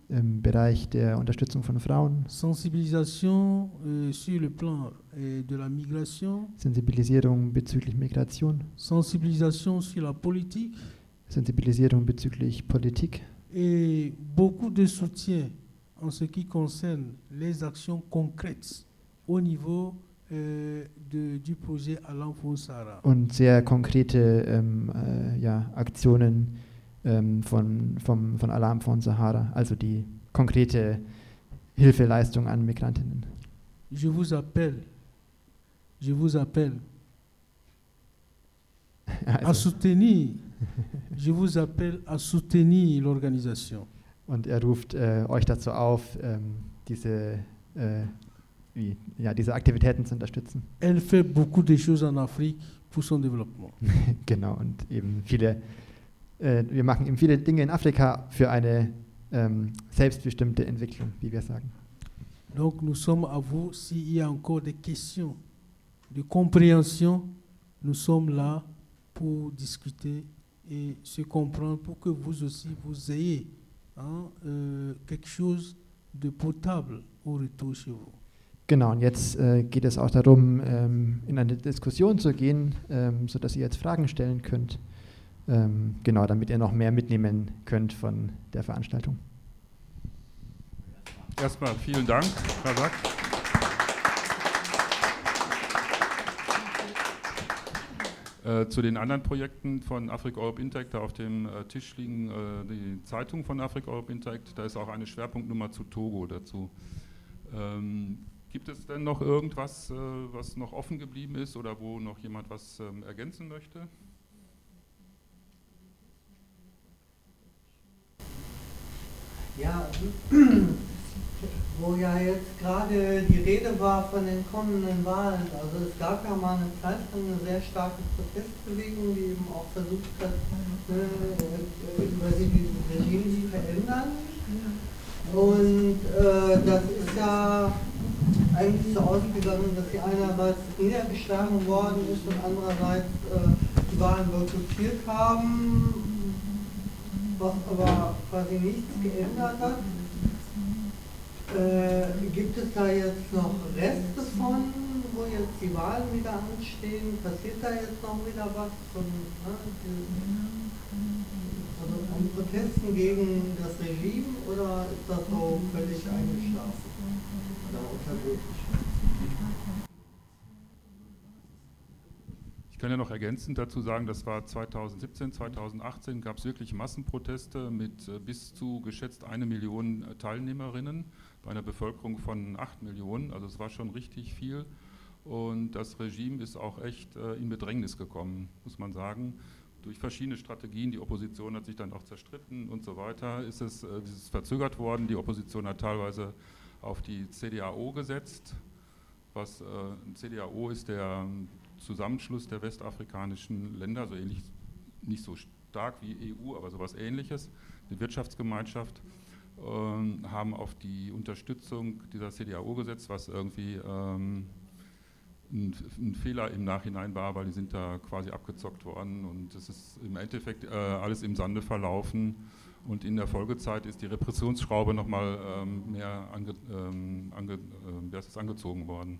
im Bereich der Unterstützung von Frauen, sensibilisation euh, sur le plan euh, de la migration, Sensibilisierung bezüglich Migration, sensibilisation sur la politique. Sensibilisierung bezüglich Politik. Et beaucoup de soutien en ce qui concerne les actions concrètes au niveau euh, de- du projet Alain Fonsara. und sehr konkrete ähm, äh, ja, Aktionen ähm, von, vom, von Alarm von Sahara, also die konkrete Hilfeleistung an Migrantinnen. Je vous appelle, je vous appelle à Also, soutenir, je vous appelle à soutenir l'organisation. und er ruft äh, euch dazu auf, ähm, diese, äh, wie, ja, diese Aktivitäten zu unterstützen. Elle fait beaucoup de choses en Afrique pour son développement. genau, und eben viele, äh, wir machen eben viele Dinge in Afrika für eine ähm, selbstbestimmte Entwicklung, wie wir sagen. Donc nous sommes à vous. S'il y a encore des questions de compréhension, nous sommes là pour discuter et se comprendre pour que vous aussi vous ayez hein, euh, quelque chose de potable au retour chez vous. Genau, und jetzt äh, geht es auch darum, ähm, in eine Diskussion zu gehen, ähm, sodass ihr jetzt Fragen stellen könnt. Ähm, genau, damit ihr noch mehr mitnehmen könnt von der Veranstaltung. Erstmal vielen Dank, Herr Sack. Äh, zu den anderen Projekten von Africa Europe Interact, da auf dem äh, Tisch liegen äh, die Zeitungen von Africa Europe Interact, da ist auch eine Schwerpunktnummer zu Togo dazu. Ähm, gibt es denn noch irgendwas, äh, was noch offen geblieben ist oder wo noch jemand was ähm, ergänzen möchte? Ja, wo ja jetzt gerade die Rede war von den kommenden Wahlen, also es gab ja mal eine Zeit lang eine sehr starke Protestbewegung, die eben auch versucht hat, äh, über die Regime zu verändern. Und äh, das ist ja eigentlich so ausgegangen, dass sie einerseits niedergeschlagen worden ist und andererseits äh, die Wahlen boykottiert haben, was aber quasi nichts geändert hat. Äh, gibt es da jetzt noch Reste von, wo jetzt die Wahlen wieder anstehen? Passiert da jetzt noch wieder was? Von, ne, also an Protesten gegen das Regime oder ist das so völlig eingeschlafen oder unterdrückt? Ich kann ja noch ergänzend dazu sagen, das war 2017, 2018 gab es wirklich Massenproteste mit äh, bis zu geschätzt eine Million äh, Teilnehmerinnen bei einer Bevölkerung von acht Millionen. Also es war schon richtig viel. Und das Regime ist auch echt äh, in Bedrängnis gekommen, muss man sagen. Durch verschiedene Strategien, die Opposition hat sich dann auch zerstritten und so weiter, ist es, ist es verzögert worden. Die Opposition hat teilweise auf die CDAO gesetzt, was äh, CDAO ist der Zusammenschluss der westafrikanischen Länder, so ähnlich, nicht so stark wie EU, aber sowas ähnliches, eine Wirtschaftsgemeinschaft, ähm, haben auf die Unterstützung dieser CDAO gesetzt, was irgendwie ähm, ein, ein, Fehler im Nachhinein war, weil die sind da quasi abgezockt worden und es ist im Endeffekt äh, alles im Sande verlaufen und in der Folgezeit ist die Repressionsschraube nochmal ähm, mehr ange, ähm, ange, äh, angezogen worden.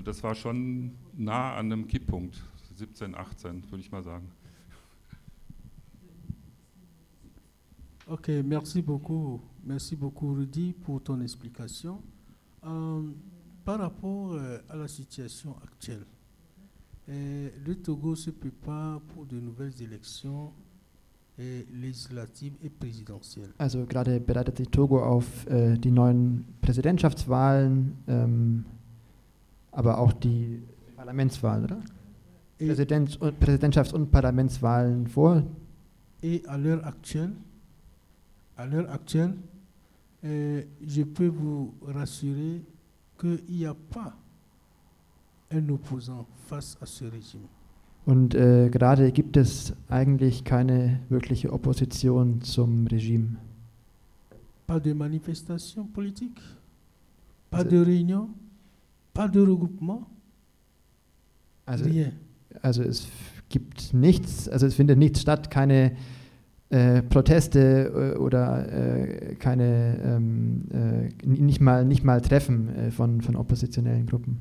Also das war schon nah an einem Kipppunkt, 17, 18, würde ich mal sagen. Ok, merci beaucoup. Merci beaucoup, Rudy, pour ton explication. Euh, par rapport euh, à la situation actuelle, euh, le Togo se prépare pour de nouvelles élections äh, législatives et présidentielles. Also gerade bereitet sich Togo auf äh, die neuen Präsidentschaftswahlen ähm, aber auch die Parlamentswahlen, oder? Präsidents und Präsidentschafts- und Parlamentswahlen vor. Et à l'heure actuelle, à l'heure actuelle, euh, je peux vous rassurer qu'il n'y a pas un opposant face à ce régime. Und äh, gerade gibt es eigentlich keine wirkliche Opposition zum Regime. Pas de manifestation politique, pas also, de réunion, Pas de regroupement. Also, Rien. also es gibt nichts, also es findet nichts statt, keine äh, Proteste äh, oder äh, keine, ähm, äh, nicht, mal, nicht mal Treffen äh, von, von oppositionellen Gruppen.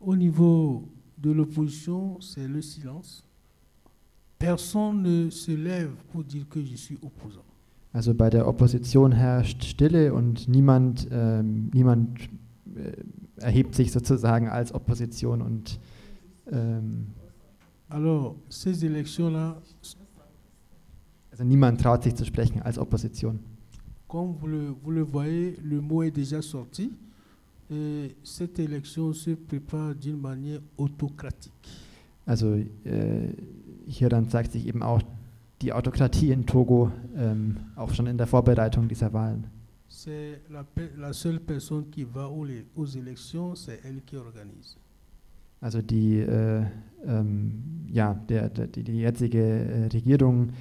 Au niveau de l'opposition, c'est le silence. Personne ne se lève pour dire que je suis opposant. Also bei der Opposition herrscht Stille und niemand, ähm, niemand äh, erhebt sich sozusagen als Opposition und ähm, also niemand traut sich zu sprechen als Opposition. Comme vous le, vous le voyez, le mot est déjà sorti. Et cette élection se prépare d'une manière autocratique. Also äh, hier dann zeigt sich eben auch die Autokratie in Togo, ähm, auch schon in der Vorbereitung dieser Wahlen c'est la, la, seule personne qui va aux, aux élections, c'est elle qui organise. Also die, äh, ähm, ja, der, der, die, jetzige äh, Regierung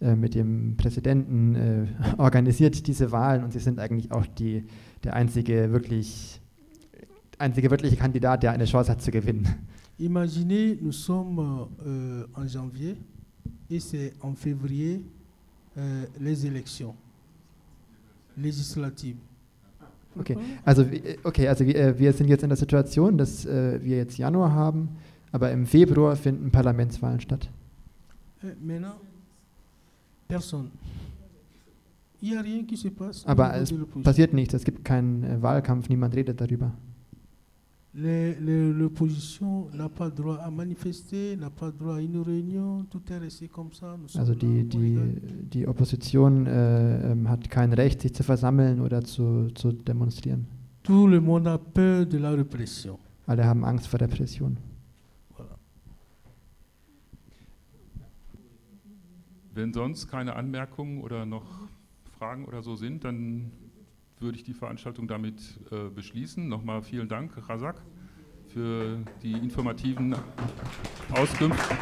äh, mit dem Präsidenten äh, organisiert diese Wahlen und sie sind eigentlich auch die, der einzige wirklich einzige wirkliche Kandidat, der eine Chance hat zu gewinnen. Imaginez, nous sommes euh, en janvier et c'est en février euh, les élections legislative. Okay, also, okay, also wir, äh, wir sind jetzt in der Situation, dass äh, wir jetzt Januar haben, aber im Februar finden Parlamentswahlen statt. Äh, aber es passiert nichts, es gibt keinen äh, Wahlkampf, niemand redet darüber. L'opposition n'a pas droit à manifester, n'a pas droit à une réunion, tout est resté comme ça. Also die, die, die Opposition äh, ähm, hat kein Recht, sich zu versammeln oder zu, zu demonstrieren. Tout le monde a peur de la répression. Alle haben Angst vor Repression. Voilà. Wenn sonst keine Anmerkungen oder noch Fragen oder so sind, dann würde ich die Veranstaltung damit äh, beschließen. Nochmal vielen Dank, Razak, für die informativen Auskünfte.